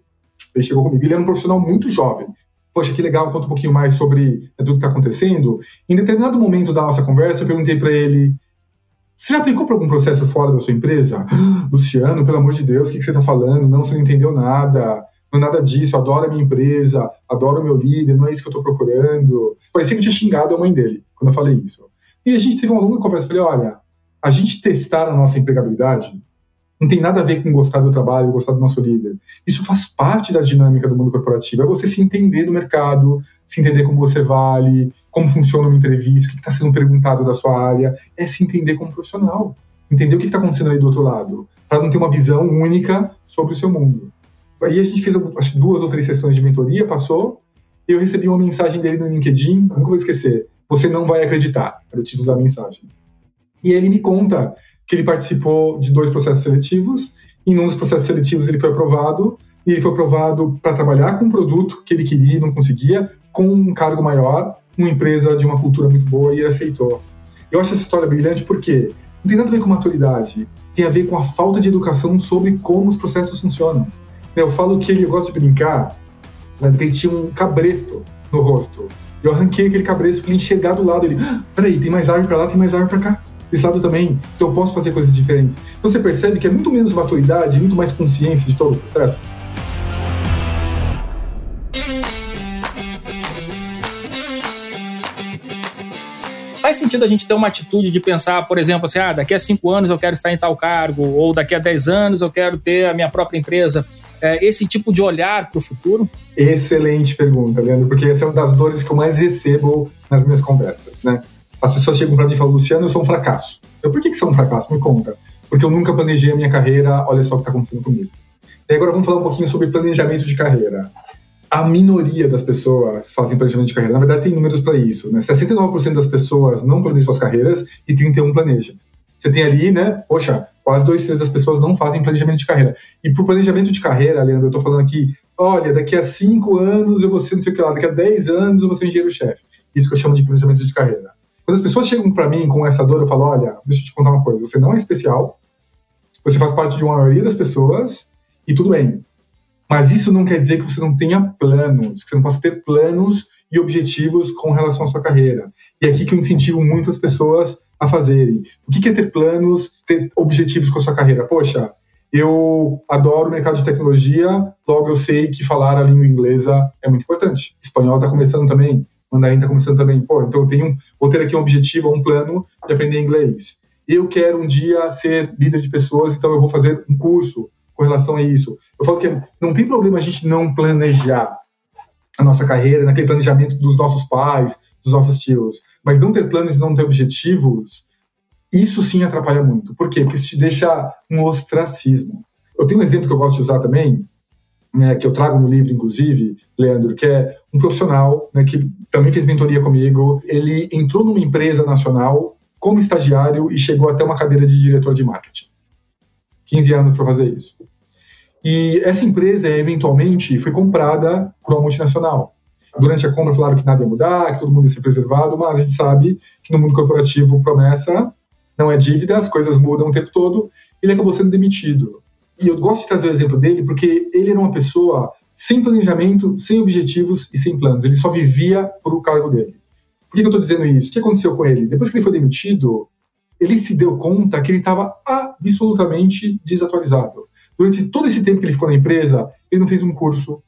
Ele chegou comigo, ele era um profissional muito jovem. Poxa, que legal, conta um pouquinho mais sobre tudo que está acontecendo. Em determinado momento da nossa conversa, eu perguntei para ele, você já aplicou para algum processo fora da sua empresa? Luciano, pelo amor de Deus, o que, que você está falando? Não, você não entendeu nada não é nada disso, adoro a minha empresa, adoro o meu líder, não é isso que eu estou procurando. Parecia que eu tinha xingado a mãe dele quando eu falei isso. E a gente teve uma longa conversa, falei, olha, a gente testar a nossa empregabilidade não tem nada a ver com gostar do trabalho, gostar do nosso líder. Isso faz parte da dinâmica do mundo corporativo. É você se entender do mercado, se entender como você vale, como funciona uma entrevista, o que está sendo perguntado da sua área. É se entender como profissional. Entender o que está acontecendo aí do outro lado, para não ter uma visão única sobre o seu mundo. Aí a gente fez acho, duas ou três sessões de mentoria, passou, e eu recebi uma mensagem dele no LinkedIn, nunca vou esquecer. Você não vai acreditar, era o título da mensagem. E ele me conta que ele participou de dois processos seletivos em um dos processos seletivos ele foi aprovado, e ele foi aprovado para trabalhar com um produto que ele queria e não conseguia, com um cargo maior, uma empresa de uma cultura muito boa, e ele aceitou. Eu acho essa história brilhante porque não tem nada a ver com maturidade, tem a ver com a falta de educação sobre como os processos funcionam. Eu falo que ele, eu gosto de brincar, né, ele tinha um cabresto no rosto. Eu arranquei aquele cabresto para ele enxergar do lado. Ele, ah, peraí, tem mais árvore para lá, tem mais árvore para cá. Esse lado também, então eu posso fazer coisas diferentes. Você percebe que é muito menos maturidade, muito mais consciência de todo o processo. Faz sentido a gente ter uma atitude de pensar, por exemplo, assim, ah, daqui a cinco anos eu quero estar em tal cargo, ou daqui a dez anos eu quero ter a minha própria empresa. É, esse tipo de olhar para o futuro? Excelente pergunta, Leandro, porque essa é uma das dores que eu mais recebo nas minhas conversas, né? As pessoas chegam para mim e falam, Luciano, eu sou um fracasso. Eu, por que, que você é um fracasso? Me conta. Porque eu nunca planejei a minha carreira, olha só o que está acontecendo comigo. E agora vamos falar um pouquinho sobre planejamento de carreira a minoria das pessoas fazem planejamento de carreira. Na verdade, tem números para isso. Né? 69% das pessoas não planejam suas carreiras e 31% planejam. Você tem ali, né? Poxa, quase dois terços das pessoas não fazem planejamento de carreira. E para o planejamento de carreira, Leandro, eu estou falando aqui, olha, daqui a cinco anos eu vou ser não sei o que lá, daqui a 10 anos eu vou ser engenheiro-chefe. Isso que eu chamo de planejamento de carreira. Quando as pessoas chegam para mim com essa dor, eu falo, olha, deixa eu te contar uma coisa, você não é especial, você faz parte de uma maioria das pessoas e tudo bem. Mas isso não quer dizer que você não tenha planos, que você não possa ter planos e objetivos com relação à sua carreira. E é aqui que eu incentivo muito as pessoas a fazerem. O que é ter planos, ter objetivos com a sua carreira? Poxa, eu adoro o mercado de tecnologia, logo eu sei que falar a língua inglesa é muito importante. Espanhol está começando também, mandarim está começando também. Pô, então eu tenho, vou ter aqui um objetivo, um plano de aprender inglês. Eu quero um dia ser líder de pessoas, então eu vou fazer um curso com relação a isso. Eu falo que não tem problema a gente não planejar a nossa carreira, naquele planejamento dos nossos pais, dos nossos tios, mas não ter planos e não ter objetivos, isso sim atrapalha muito. Por quê? Porque isso te deixa um ostracismo. Eu tenho um exemplo que eu gosto de usar também, né, que eu trago no livro, inclusive, Leandro, que é um profissional né, que também fez mentoria comigo. Ele entrou numa empresa nacional como estagiário e chegou até uma cadeira de diretor de marketing. 15 anos para fazer isso. E essa empresa, eventualmente, foi comprada por uma multinacional. Durante a compra falaram que nada ia mudar, que todo mundo ia ser preservado, mas a gente sabe que no mundo corporativo promessa não é dívida, as coisas mudam o tempo todo, ele acabou sendo demitido. E eu gosto de trazer o exemplo dele porque ele era uma pessoa sem planejamento, sem objetivos e sem planos. Ele só vivia por o cargo dele. Por que eu estou dizendo isso? O que aconteceu com ele? Depois que ele foi demitido, ele se deu conta que ele estava absolutamente desatualizado. Durante todo esse tempo que ele ficou na empresa, ele não fez um curso,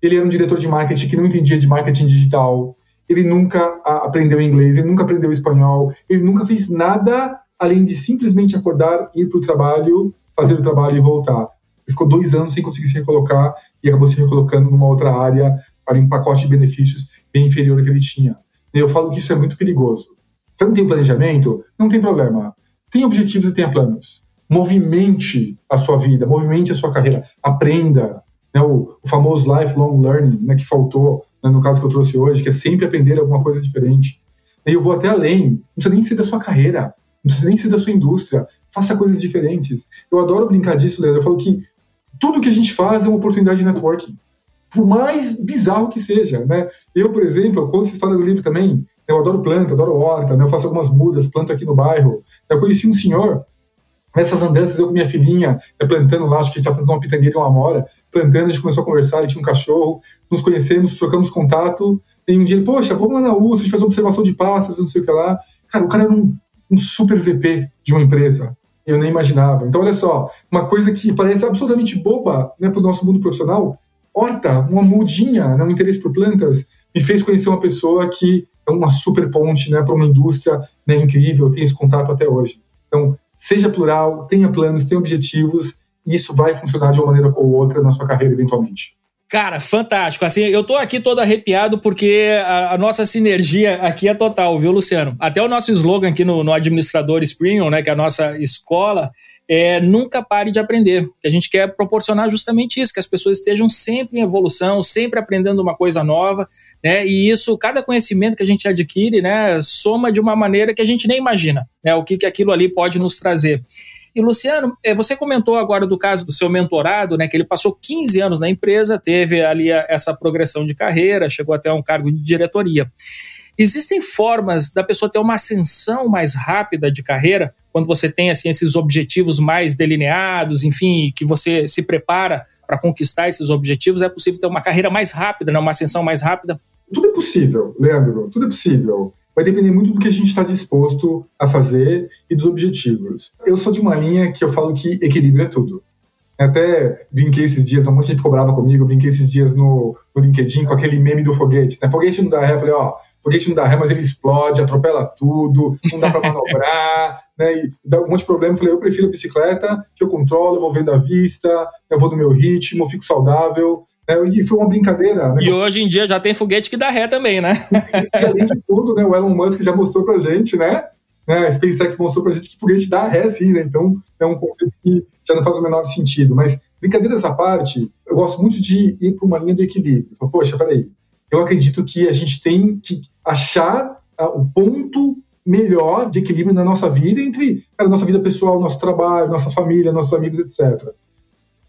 ele era um diretor de marketing que não entendia de marketing digital, ele nunca aprendeu inglês, ele nunca aprendeu espanhol, ele nunca fez nada além de simplesmente acordar, ir para o trabalho, fazer o trabalho e voltar. Ele ficou dois anos sem conseguir se recolocar e acabou se recolocando numa outra área para um pacote de benefícios bem inferior ao que ele tinha. E eu falo que isso é muito perigoso. Você não tem planejamento? Não tem problema. Tem objetivos e tenha planos. Movimente a sua vida, movimente a sua carreira. Aprenda. Né, o, o, famoso lifelong learning, né, que faltou né, no caso que eu trouxe hoje, que é sempre aprender alguma coisa diferente. E eu vou até além. Não precisa nem ser da sua carreira. Não precisa nem ser da sua indústria. Faça coisas diferentes. Eu adoro brincar disso, Leandro. Eu falo que tudo que a gente faz é uma oportunidade de networking. Por mais bizarro que seja. Né? Eu, por exemplo, eu conto essa história do livro também. Eu adoro planta, adoro horta, né? eu faço algumas mudas, planto aqui no bairro. Eu conheci um senhor, nessas andanças, eu com minha filhinha, né, plantando lá, acho que gente está plantando uma pitangueira e uma amora, plantando, a gente começou a conversar, ele tinha um cachorro, nos conhecemos, trocamos contato, e um dia poxa, vamos lá na USP, a gente faz observação de pássaros, não sei o que lá. Cara, o cara era um, um super VP de uma empresa, eu nem imaginava. Então, olha só, uma coisa que parece absolutamente boba né, para o nosso mundo profissional, horta, uma mudinha, né, um interesse por plantas, me fez conhecer uma pessoa que é uma super ponte né, para uma indústria né, incrível, tem esse contato até hoje. Então, seja plural, tenha planos, tenha objetivos, e isso vai funcionar de uma maneira ou outra na sua carreira eventualmente. Cara, fantástico. Assim, eu tô aqui todo arrepiado porque a, a, nossa sinergia aqui é total, viu, Luciano? Até o nosso slogan aqui no, no Administradores Premium, né, que é a nossa escola, é nunca pare de aprender. A gente quer proporcionar justamente isso, que as pessoas estejam sempre em evolução, sempre aprendendo uma coisa nova, né? E isso, cada conhecimento que a gente adquire, né, soma de uma maneira que a gente nem imagina, né? O que, que aquilo ali pode nos trazer. E Luciano, eh, você comentou agora do caso do seu mentorado, né, que ele passou 15 anos na empresa, teve ali essa progressão de carreira, chegou até um cargo de diretoria. Existem formas da pessoa ter uma ascensão mais rápida de carreira, quando você tem assim esses objetivos mais delineados, enfim, que você se prepara para conquistar esses objetivos, é possível ter uma carreira mais rápida, né, uma ascensão mais rápida? Tudo é possível, Leandro, tudo é possível vai depender muito do que a gente está disposto a fazer e dos objetivos. Eu sou de uma linha que eu falo que equilíbrio é tudo. Até brinquei esses dias, um monte de gente cobrava comigo, brinquei esses dias no, no LinkedIn com aquele meme do foguete. Né? Foguete não dá ré, eu falei, ó, foguete não dá ré, mas ele explode, atropela tudo, não dá para manobrar, né? E dá um monte de problema. Eu falei, eu prefiro a bicicleta, que eu controlo, eu vou vendo a vista, eu vou no meu ritmo, fico saudável. É, e foi uma brincadeira. Né? E hoje em dia já tem foguete que dá ré também, né? E, além de tudo, né, o Elon Musk já mostrou pra gente, né? né a SpaceX mostrou pra gente que foguete dá ré, sim, né? Então é um conceito que já não faz o menor sentido. Mas, brincadeiras à parte, eu gosto muito de ir para uma linha do equilíbrio. Falo, Poxa, peraí, eu acredito que a gente tem que achar uh, o ponto melhor de equilíbrio na nossa vida entre a nossa vida pessoal, nosso trabalho, nossa família, nossos amigos, etc.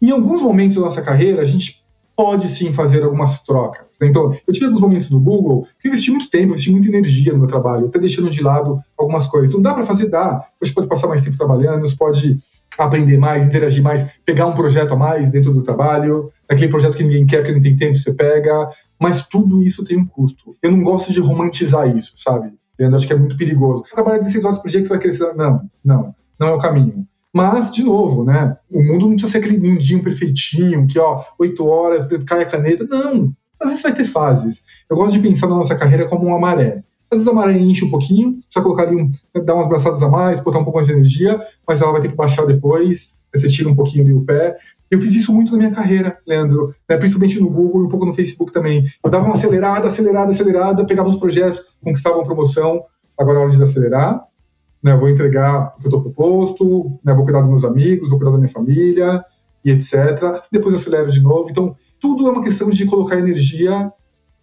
Em alguns momentos da nossa carreira, a gente pode sim fazer algumas trocas. Né? Então, eu tive alguns momentos no Google que eu investi muito tempo, investi muita energia no meu trabalho, até deixando de lado algumas coisas. Não dá para fazer, dá. Você pode passar mais tempo trabalhando, você pode aprender mais, interagir mais, pegar um projeto a mais dentro do trabalho, aquele projeto que ninguém quer, que não tem tempo, você pega. Mas tudo isso tem um custo. Eu não gosto de romantizar isso, sabe? Eu acho que é muito perigoso. Trabalhar 16 horas por dia que você vai crescer. Não, não, não é o caminho. Mas, de novo, né? O mundo não precisa ser aquele mundinho perfeitinho, que, ó, oito horas, cai a caneta. Não. Às vezes vai ter fases. Eu gosto de pensar na nossa carreira como uma maré. Às vezes a maré enche um pouquinho, precisa colocar ali, um, dar umas braçadas a mais, botar um pouco mais de energia, mas ela vai ter que baixar depois, você tira um pouquinho ali o pé. Eu fiz isso muito na minha carreira, Leandro, né, principalmente no Google e um pouco no Facebook também. Eu dava uma acelerada, acelerada, acelerada, pegava os projetos, conquistava uma promoção, agora é hora de acelerar, né, vou entregar o que eu estou proposto, né, vou cuidar dos meus amigos, vou cuidar da minha família e etc. Depois eu acelero de novo. Então, tudo é uma questão de colocar energia.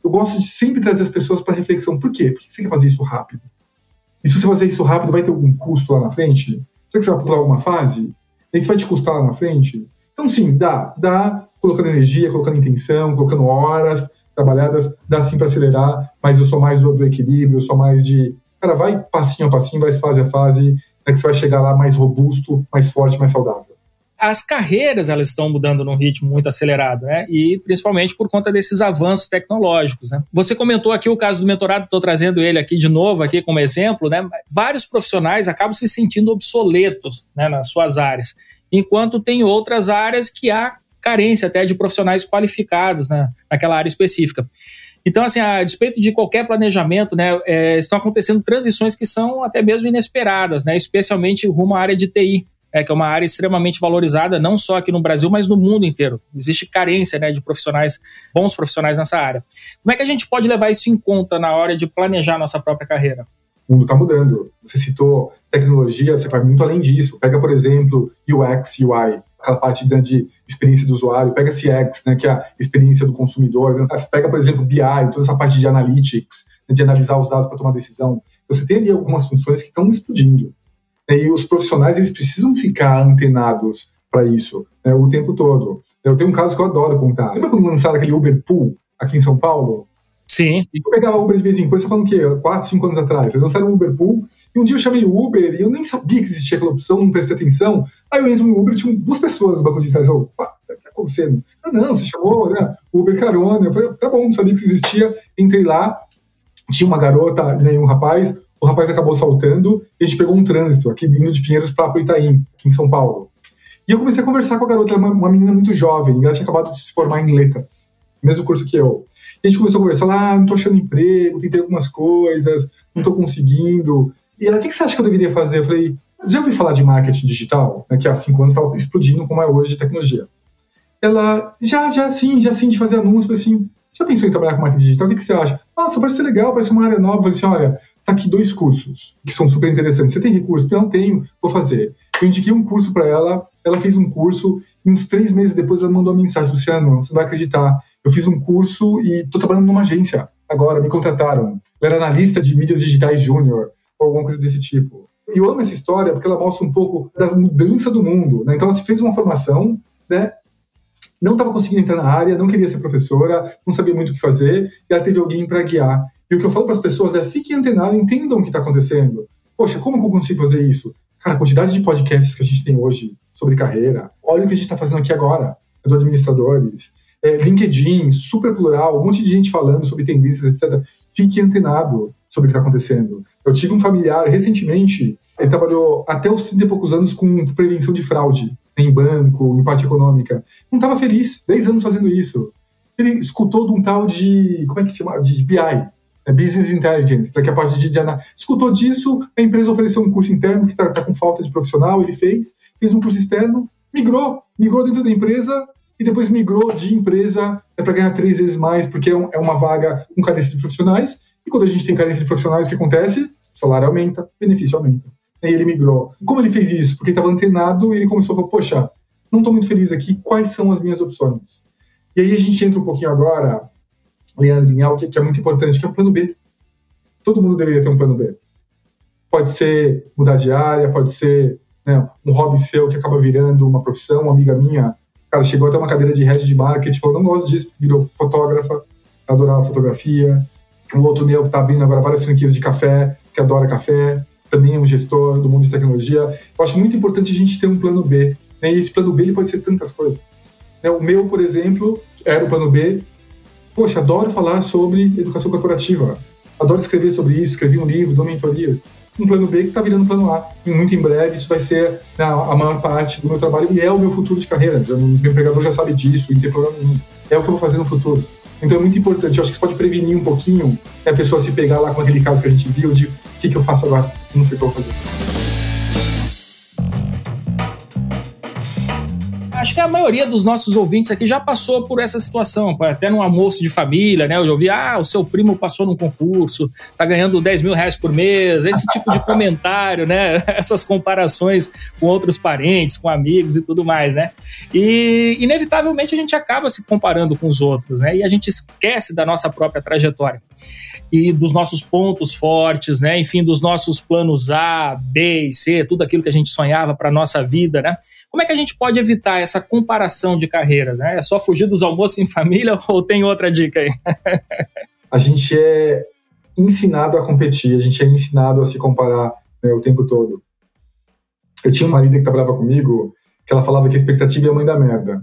Eu gosto de sempre trazer as pessoas para reflexão. Por quê? Por que você quer fazer isso rápido? E se você fazer isso rápido, vai ter algum custo lá na frente? Será que você vai pular alguma fase? Isso vai te custar lá na frente? Então, sim, dá. Dá colocando energia, colocando intenção, colocando horas trabalhadas, dá sim para acelerar, mas eu sou mais do, do equilíbrio, eu sou mais de Cara, vai passinho a passinho, vai fase a fase, né, que você vai chegar lá mais robusto, mais forte, mais saudável as carreiras elas estão mudando num ritmo muito acelerado, né? E principalmente por conta desses avanços tecnológicos, né? Você comentou aqui o caso do mentorado, estou trazendo ele aqui de novo aqui como exemplo, né? Vários profissionais acabam se sentindo obsoletos, né, nas suas áreas, enquanto tem outras áreas que há carência até de profissionais qualificados, né, naquela área específica. Então, assim, a despeito de qualquer planejamento, né, é, estão acontecendo transições que são até mesmo inesperadas, né, especialmente rumo à área de TI, é, que é uma área extremamente valorizada, não só aqui no Brasil, mas no mundo inteiro. Existe carência né, de profissionais, bons profissionais nessa área. Como é que a gente pode levar isso em conta na hora de planejar nossa própria carreira? O mundo está mudando. Você citou tecnologia, você vai muito além disso. Pega, por exemplo, UX, UI aquela parte de experiência do usuário, pega CX, né, que é a experiência do consumidor, né, você pega, por exemplo, BI, toda essa parte de analytics, né, de analisar os dados para tomar decisão. Você tem ali algumas funções que estão explodindo. Né, e os profissionais, eles precisam ficar antenados para isso né, o tempo todo. Eu tenho um caso que eu adoro contar. Lembra quando lançaram aquele Uber Pool aqui em São Paulo? Sim. Eu pegava Uber de vez em quando, você falando o quê? 4, 5 anos atrás. Eles lançaram o Uber Pool, e um dia eu chamei o Uber e eu nem sabia que existia aquela opção, não prestei atenção. Aí eu entro no Uber e tinha duas pessoas no banco de trás. Eu, o que está acontecendo? Ah, não, você chamou, né? Uber carona. Eu falei, tá bom, não sabia que isso existia. Entrei lá, tinha uma garota né, e um rapaz. O rapaz acabou saltando e a gente pegou um trânsito aqui indo de Pinheiros para Itaim, aqui em São Paulo. E eu comecei a conversar com a garota, ela é uma, uma menina muito jovem, ela tinha acabado de se formar em letras, mesmo curso que eu. E a gente começou a conversar lá, ah, não tô achando emprego, tentei algumas coisas, não tô conseguindo. E ela, o que, você acha que eu deveria fazer? Eu falei, já ouviu falar de marketing digital? Né, que há cinco anos estava explodindo como é hoje de tecnologia. Ela, já, já sim, já sim, de fazer anúncios. Eu falei assim, já pensou em trabalhar com marketing digital? O que, você acha? Nossa, parece ser legal, parece uma área nova. Eu falei assim, olha, tá aqui dois cursos que são super interessantes. Você tem recurso? Não tenho, vou fazer. Eu indiquei um curso para ela, ela fez um curso, e uns três meses depois ela mandou uma mensagem, Luciano, você não vai acreditar, eu fiz um curso e estou trabalhando numa agência agora, me contrataram. Eu era analista de mídias digitais júnior, ou alguma coisa desse tipo. E eu amo essa história porque ela mostra um pouco das mudanças do mundo. Né? Então ela fez uma formação, né? não estava conseguindo entrar na área, não queria ser professora, não sabia muito o que fazer, e ela teve alguém para guiar. E o que eu falo para as pessoas é: fiquem antenados, entendam o que está acontecendo. Poxa, como que eu consigo fazer isso? Cara, a quantidade de podcasts que a gente tem hoje sobre carreira, olha o que a gente está fazendo aqui agora, do administradores, é, LinkedIn, super plural, um monte de gente falando sobre tendências, etc. Fique antenado sobre o que está acontecendo. Eu tive um familiar recentemente, ele trabalhou até os 30 e poucos anos com prevenção de fraude em banco, em parte econômica. Não estava feliz, 10 anos fazendo isso. Ele escutou de um tal de, como é que chama? De BI, é Business Intelligence, daqui a parte de, de Escutou disso, a empresa ofereceu um curso interno que está tá com falta de profissional, ele fez, fez um curso externo, migrou, migrou dentro da empresa e depois migrou de empresa é para ganhar três vezes mais, porque é, um, é, uma vaga com carência de profissionais. E quando a gente tem carência de profissionais, o que acontece? O salário aumenta, benefício aumenta. E ele migrou. Como ele fez isso? Porque estava antenado e ele começou a falar: Poxa, não estou muito feliz aqui, quais são as minhas opções? E aí a gente entra um pouquinho agora, Leandro, em algo que é muito importante, que é o plano B. Todo mundo deveria ter um plano B. Pode ser mudar de área, pode ser né, um hobby seu que acaba virando uma profissão. Uma amiga minha, cara, chegou até uma cadeira de head de marketing, falou: não gosto disso, virou fotógrafa, adorava fotografia. Um outro meu que está abrindo agora várias franquias de café, que adora café também é um gestor do mundo de tecnologia. Eu acho muito importante a gente ter um plano B. Né? E esse plano B ele pode ser tantas coisas. Né? O meu, por exemplo, era o plano B. Poxa, adoro falar sobre educação corporativa. Adoro escrever sobre isso, escrevi um livro, dou mentorias. Um plano B que está virando plano A. E muito em breve isso vai ser né, a maior parte do meu trabalho e é o meu futuro de carreira. o meu empregador já sabe disso, não tem problema nenhum. É o que eu vou fazer no futuro. Então é muito importante. Eu acho que isso pode prevenir um pouquinho né, a pessoa se pegar lá com aquele caso que a gente viu de o que, que eu faço agora, não sei o que eu vou fazer. Acho que a maioria dos nossos ouvintes aqui já passou por essa situação, até num almoço de família, né? Eu ouvi, ah, o seu primo passou num concurso, tá ganhando 10 mil reais por mês, esse tipo de comentário, né? Essas comparações com outros parentes, com amigos e tudo mais, né? E inevitavelmente a gente acaba se comparando com os outros, né? E a gente esquece da nossa própria trajetória e dos nossos pontos fortes, né? Enfim, dos nossos planos A, B e C, tudo aquilo que a gente sonhava para nossa vida, né? Como é que a gente pode evitar essa comparação de carreiras? Né? É só fugir dos almoços em família ou tem outra dica aí? a gente é ensinado a competir, a gente é ensinado a se comparar né, o tempo todo. Eu tinha uma líder que trabalhava comigo que ela falava que a expectativa é a mãe da merda.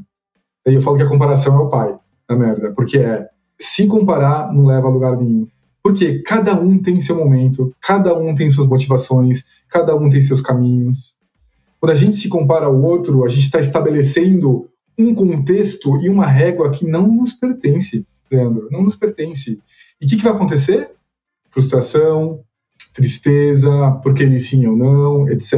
E eu falo que a comparação é o pai da merda, porque é se comparar não leva a lugar nenhum. Porque cada um tem seu momento, cada um tem suas motivações, cada um tem seus caminhos. Quando a gente se compara ao outro, a gente está estabelecendo um contexto e uma régua que não nos pertence, Leandro, não nos pertence. E o que, que vai acontecer? Frustração, tristeza, porque ele sim ou não, etc.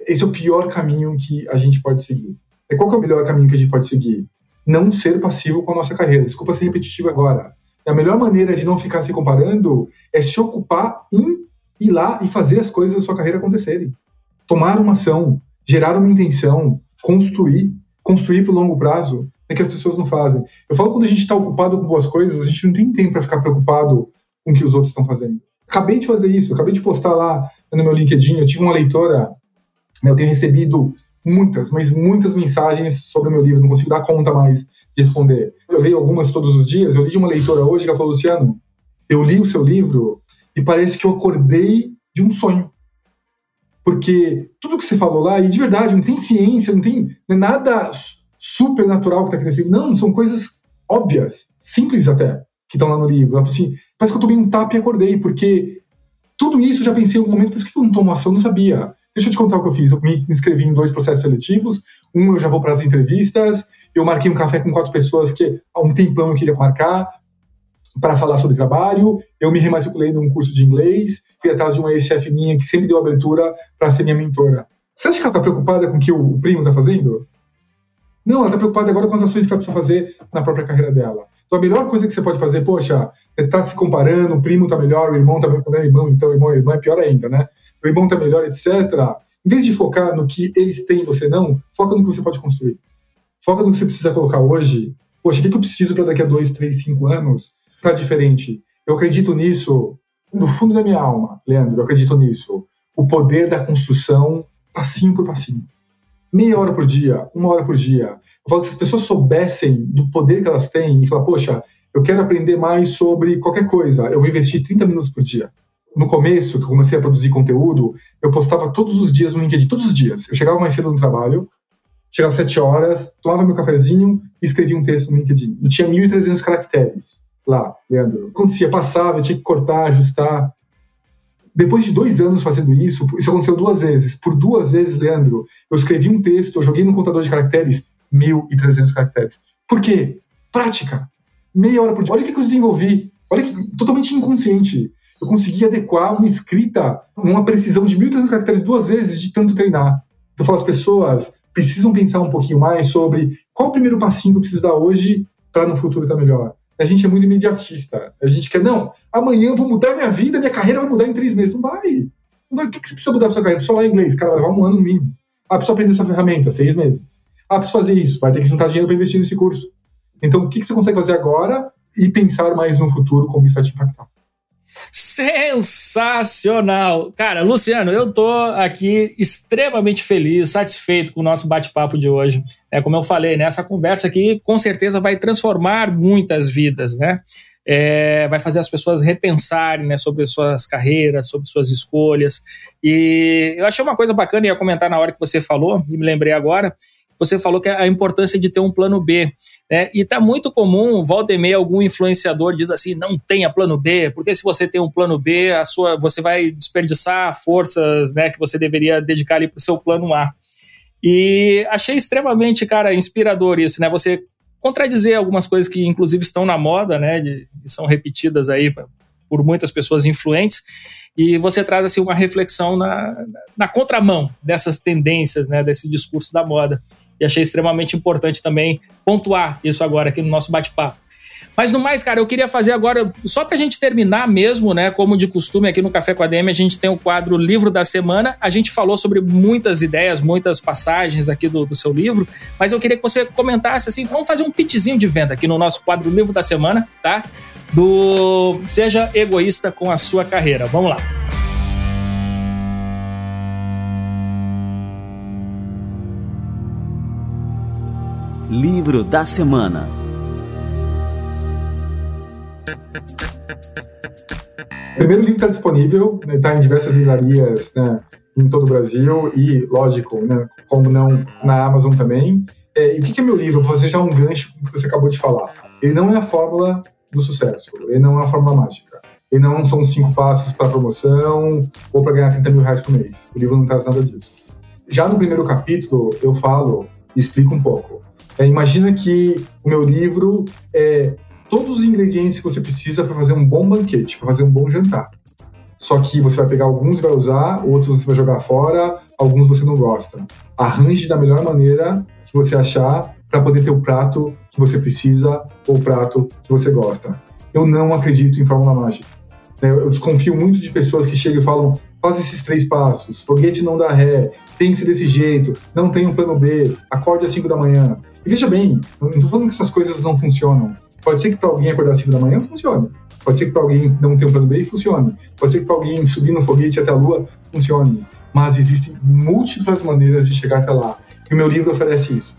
Esse é o pior caminho que a gente pode seguir. E qual é o melhor caminho que a gente pode seguir? Não ser passivo com a nossa carreira. Desculpa ser repetitivo agora. A melhor maneira de não ficar se comparando é se ocupar em ir lá e fazer as coisas da sua carreira acontecerem tomar uma ação, gerar uma intenção, construir, construir para o longo prazo, é que as pessoas não fazem. Eu falo quando a gente está ocupado com boas coisas, a gente não tem tempo para ficar preocupado com o que os outros estão fazendo. Acabei de fazer isso, acabei de postar lá no meu LinkedIn, eu tive uma leitora, né, eu tenho recebido muitas, mas muitas mensagens sobre o meu livro, não consigo dar conta mais de responder. Eu leio algumas todos os dias, eu li de uma leitora hoje que ela falou, Luciano, eu li o seu livro e parece que eu acordei de um sonho. Porque tudo que você falou lá, e de verdade, não tem ciência, não tem não é nada super natural que está livro. Não, são coisas óbvias, simples até, que estão lá no livro. Ela falou assim, parece que eu tomei um tapa e acordei, porque tudo isso eu já pensei em algum momento, mas por que eu não tomo ação? Eu não sabia. Deixa eu te contar o que eu fiz. Eu me inscrevi em dois processos seletivos. Um eu já vou para as entrevistas. Eu marquei um café com quatro pessoas que há um tempão eu queria marcar para falar sobre trabalho. Eu me rematriculei num curso de inglês, fui atrás de uma ex-chefe minha que sempre deu abertura para ser minha mentora. Você acha que ela está preocupada com o que o primo está fazendo? Não, ela está preocupada agora com as ações que ela precisa fazer na própria carreira dela. Então a melhor coisa que você pode fazer, poxa, está se comparando, o primo está melhor, o irmão está melhor, quando é irmão, então irmão, irmão é pior ainda, né? O irmão está melhor, etc. Em vez de focar no que eles têm e você não, foca no que você pode construir. Foca no que você precisa colocar hoje. Poxa, o que eu preciso para daqui a dois, três, cinco anos? está diferente. Eu acredito nisso do fundo da minha alma, Leandro, eu acredito nisso. o poder da construção passinho por passinho. Meia hora por dia, uma hora por dia. Eu falo que se as pessoas soubessem do poder que elas têm e falar, poxa, eu quero aprender mais sobre qualquer coisa, eu vou investir 30 minutos por dia. No começo, que eu comecei a produzir conteúdo, eu postava todos os dias no LinkedIn, todos os dias. Eu chegava mais cedo no trabalho, chegava às 7 horas, tomava meu cafezinho e escrevia um texto no LinkedIn. E tinha 1.300 caracteres lá, Leandro. Acontecia, passava, eu tinha que cortar, ajustar. Depois de dois anos fazendo isso, isso aconteceu duas vezes. Por duas vezes, Leandro, eu escrevi um texto, eu joguei no contador de caracteres 1.300 caracteres. Por quê? Prática. Meia hora por dia. Olha o que eu desenvolvi. Olha que totalmente inconsciente. Eu consegui adequar uma escrita numa precisão de 1.300 caracteres duas vezes de tanto treinar. Então, eu falo, as pessoas precisam pensar um pouquinho mais sobre qual o primeiro passinho que eu preciso dar hoje para no futuro estar melhor a gente é muito imediatista. A gente quer, não, amanhã eu vou mudar minha vida, minha carreira vai mudar em três meses. Não vai. Não vai. O que, você precisa mudar para sua carreira? Precisa falar inglês, cara, vai levar um ano no mínimo. Ah, precisa aprender essa ferramenta, seis meses. Ah, preciso fazer isso, vai ter que juntar dinheiro para investir nesse curso. Então, o que, que você consegue fazer agora e pensar mais no futuro, como isso vai te impactar? Sensacional! Cara, Luciano, eu tô aqui extremamente feliz, satisfeito com o nosso bate-papo de hoje. É como eu falei, né? Essa conversa aqui com certeza vai transformar muitas vidas, né? É, vai fazer as pessoas repensarem né, sobre suas carreiras, sobre suas escolhas. E eu achei uma coisa bacana, ia comentar na hora que você falou, e me lembrei agora, você falou que é a importância de ter um plano B. Né? E está muito comum, volta e meia, algum influenciador diz assim: não tenha plano B, porque se você tem um plano B, a sua, você vai desperdiçar forças né, que você deveria dedicar ali para o seu plano A. E achei extremamente, cara, inspirador isso, né? Você contradizer algumas coisas que, inclusive, estão na moda, né? De, são repetidas aí por muitas pessoas influentes e você traz assim uma reflexão na, na contramão dessas tendências, né, desse discurso da moda. E achei extremamente importante também pontuar isso agora aqui no nosso bate-papo. Mas no mais, cara, eu queria fazer agora, só para a gente terminar mesmo, né? Como de costume aqui no Café com a DM, a gente tem o quadro Livro da Semana. A gente falou sobre muitas ideias, muitas passagens aqui do, do seu livro, mas eu queria que você comentasse assim, vamos fazer um pitchzinho de venda aqui no nosso quadro Livro da Semana, tá? Do Seja Egoísta com a Sua Carreira. Vamos lá. Livro da Semana O primeiro livro está disponível, está né, em diversas livrarias né, em todo o Brasil e, lógico, né, como não, na Amazon também. É, e o que é meu livro? Vou fazer já um gancho com o que você acabou de falar. Ele não é a fórmula do sucesso, ele não é a fórmula mágica. Ele não são cinco passos para promoção ou para ganhar 30 mil reais por mês. O livro não traz nada disso. Já no primeiro capítulo, eu falo e explico um pouco. É, imagina que o meu livro é todos os ingredientes que você precisa para fazer um bom banquete, para fazer um bom jantar. Só que você vai pegar alguns e vai usar, outros você vai jogar fora, alguns você não gosta. Arranje da melhor maneira que você achar para poder ter o prato que você precisa ou o prato que você gosta. Eu não acredito em fórmula mágica. Eu desconfio muito de pessoas que chegam e falam: faz esses três passos, foguete não dá ré, tem que ser desse jeito, não tem um plano B, acorde às 5 da manhã. E veja bem, não estou falando que essas coisas não funcionam. Pode ser que para alguém acordar às 5 da manhã funcione. Pode ser que para alguém não ter um plano B funcione. Pode ser que para alguém subir no foguete até a lua funcione. Mas existem múltiplas maneiras de chegar até lá. E o meu livro oferece isso.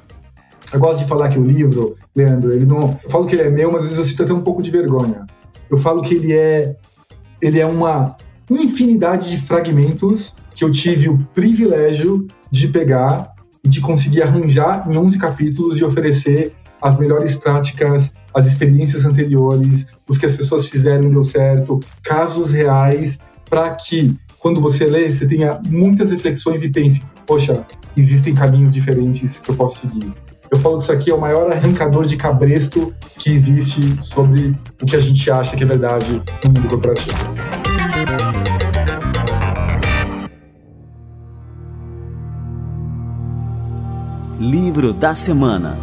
Eu gosto de falar que o livro, Leandro, ele não. Eu falo que ele é meu, mas às vezes eu sinto até um pouco de vergonha. Eu falo que ele é. Ele é uma infinidade de fragmentos que eu tive o privilégio de pegar e de conseguir arranjar em 11 capítulos e oferecer as melhores práticas as experiências anteriores, os que as pessoas fizeram deu certo, casos reais, para que quando você lê, você tenha muitas reflexões e pense: poxa, existem caminhos diferentes que eu posso seguir. Eu falo que isso aqui é o maior arrancador de cabresto que existe sobre o que a gente acha que é verdade no mundo corporativo. Livro da Semana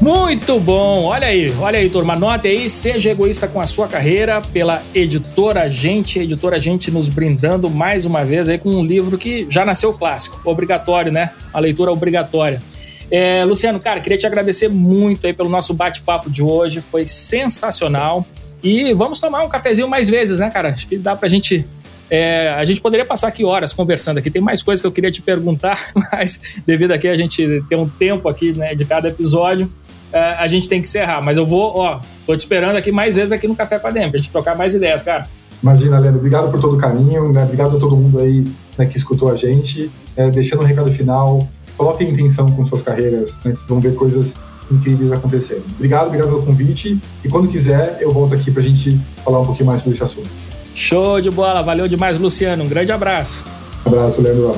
Muito bom! Olha aí, olha aí, turma. Anote aí, seja egoísta com a sua carreira pela editora Gente. Editora Gente nos brindando mais uma vez aí com um livro que já nasceu clássico, obrigatório, né? A leitura obrigatória. É, Luciano, cara, queria te agradecer muito aí pelo nosso bate-papo de hoje, foi sensacional. E vamos tomar um cafezinho mais vezes, né, cara? Acho que dá pra gente. É, a gente poderia passar aqui horas conversando aqui. Tem mais coisas que eu queria te perguntar, mas devido aqui a gente ter um tempo aqui, né, de cada episódio, é, a gente tem que encerrar. Mas eu vou, ó, tô te esperando aqui mais vezes aqui no Café com a Dem, pra gente trocar mais ideias, cara. Imagina, Leandro, obrigado por todo o carinho, né? obrigado a todo mundo aí né, que escutou a gente. É, deixando um recado final, coloquem intenção com suas carreiras, né, vocês vão ver coisas incríveis acontecendo. Obrigado, obrigado pelo convite. E quando quiser, eu volto aqui para a gente falar um pouquinho mais sobre esse assunto. Show de bola, valeu demais, Luciano. Um grande abraço. Um abraço, Leandro.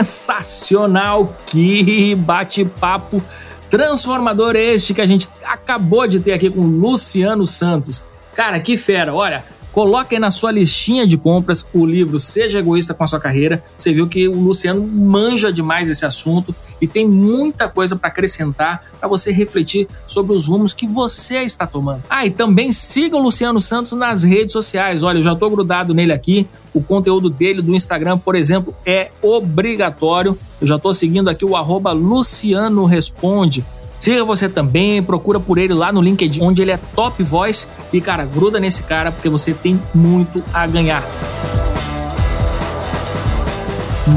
Sensacional! Que bate-papo transformador este que a gente acabou de ter aqui com Luciano Santos. Cara, que fera! Olha, Coloque aí na sua listinha de compras o livro Seja Egoísta com a Sua Carreira. Você viu que o Luciano manja demais esse assunto e tem muita coisa para acrescentar para você refletir sobre os rumos que você está tomando. Ah, e também siga o Luciano Santos nas redes sociais. Olha, eu já estou grudado nele aqui. O conteúdo dele do Instagram, por exemplo, é obrigatório. Eu já estou seguindo aqui o arroba Luciano Responde. Siga você também, procura por ele lá no LinkedIn, onde ele é top voice. E, cara, gruda nesse cara porque você tem muito a ganhar.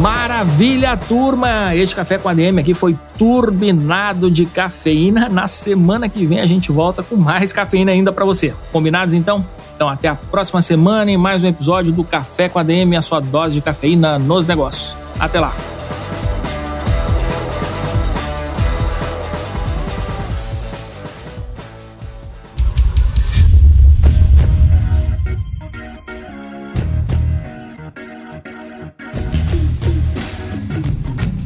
Maravilha, turma! Este Café com a DM aqui foi turbinado de cafeína. Na semana que vem a gente volta com mais cafeína ainda para você. Combinados então? Então até a próxima semana em mais um episódio do Café com a DM, a sua dose de cafeína nos negócios. Até lá!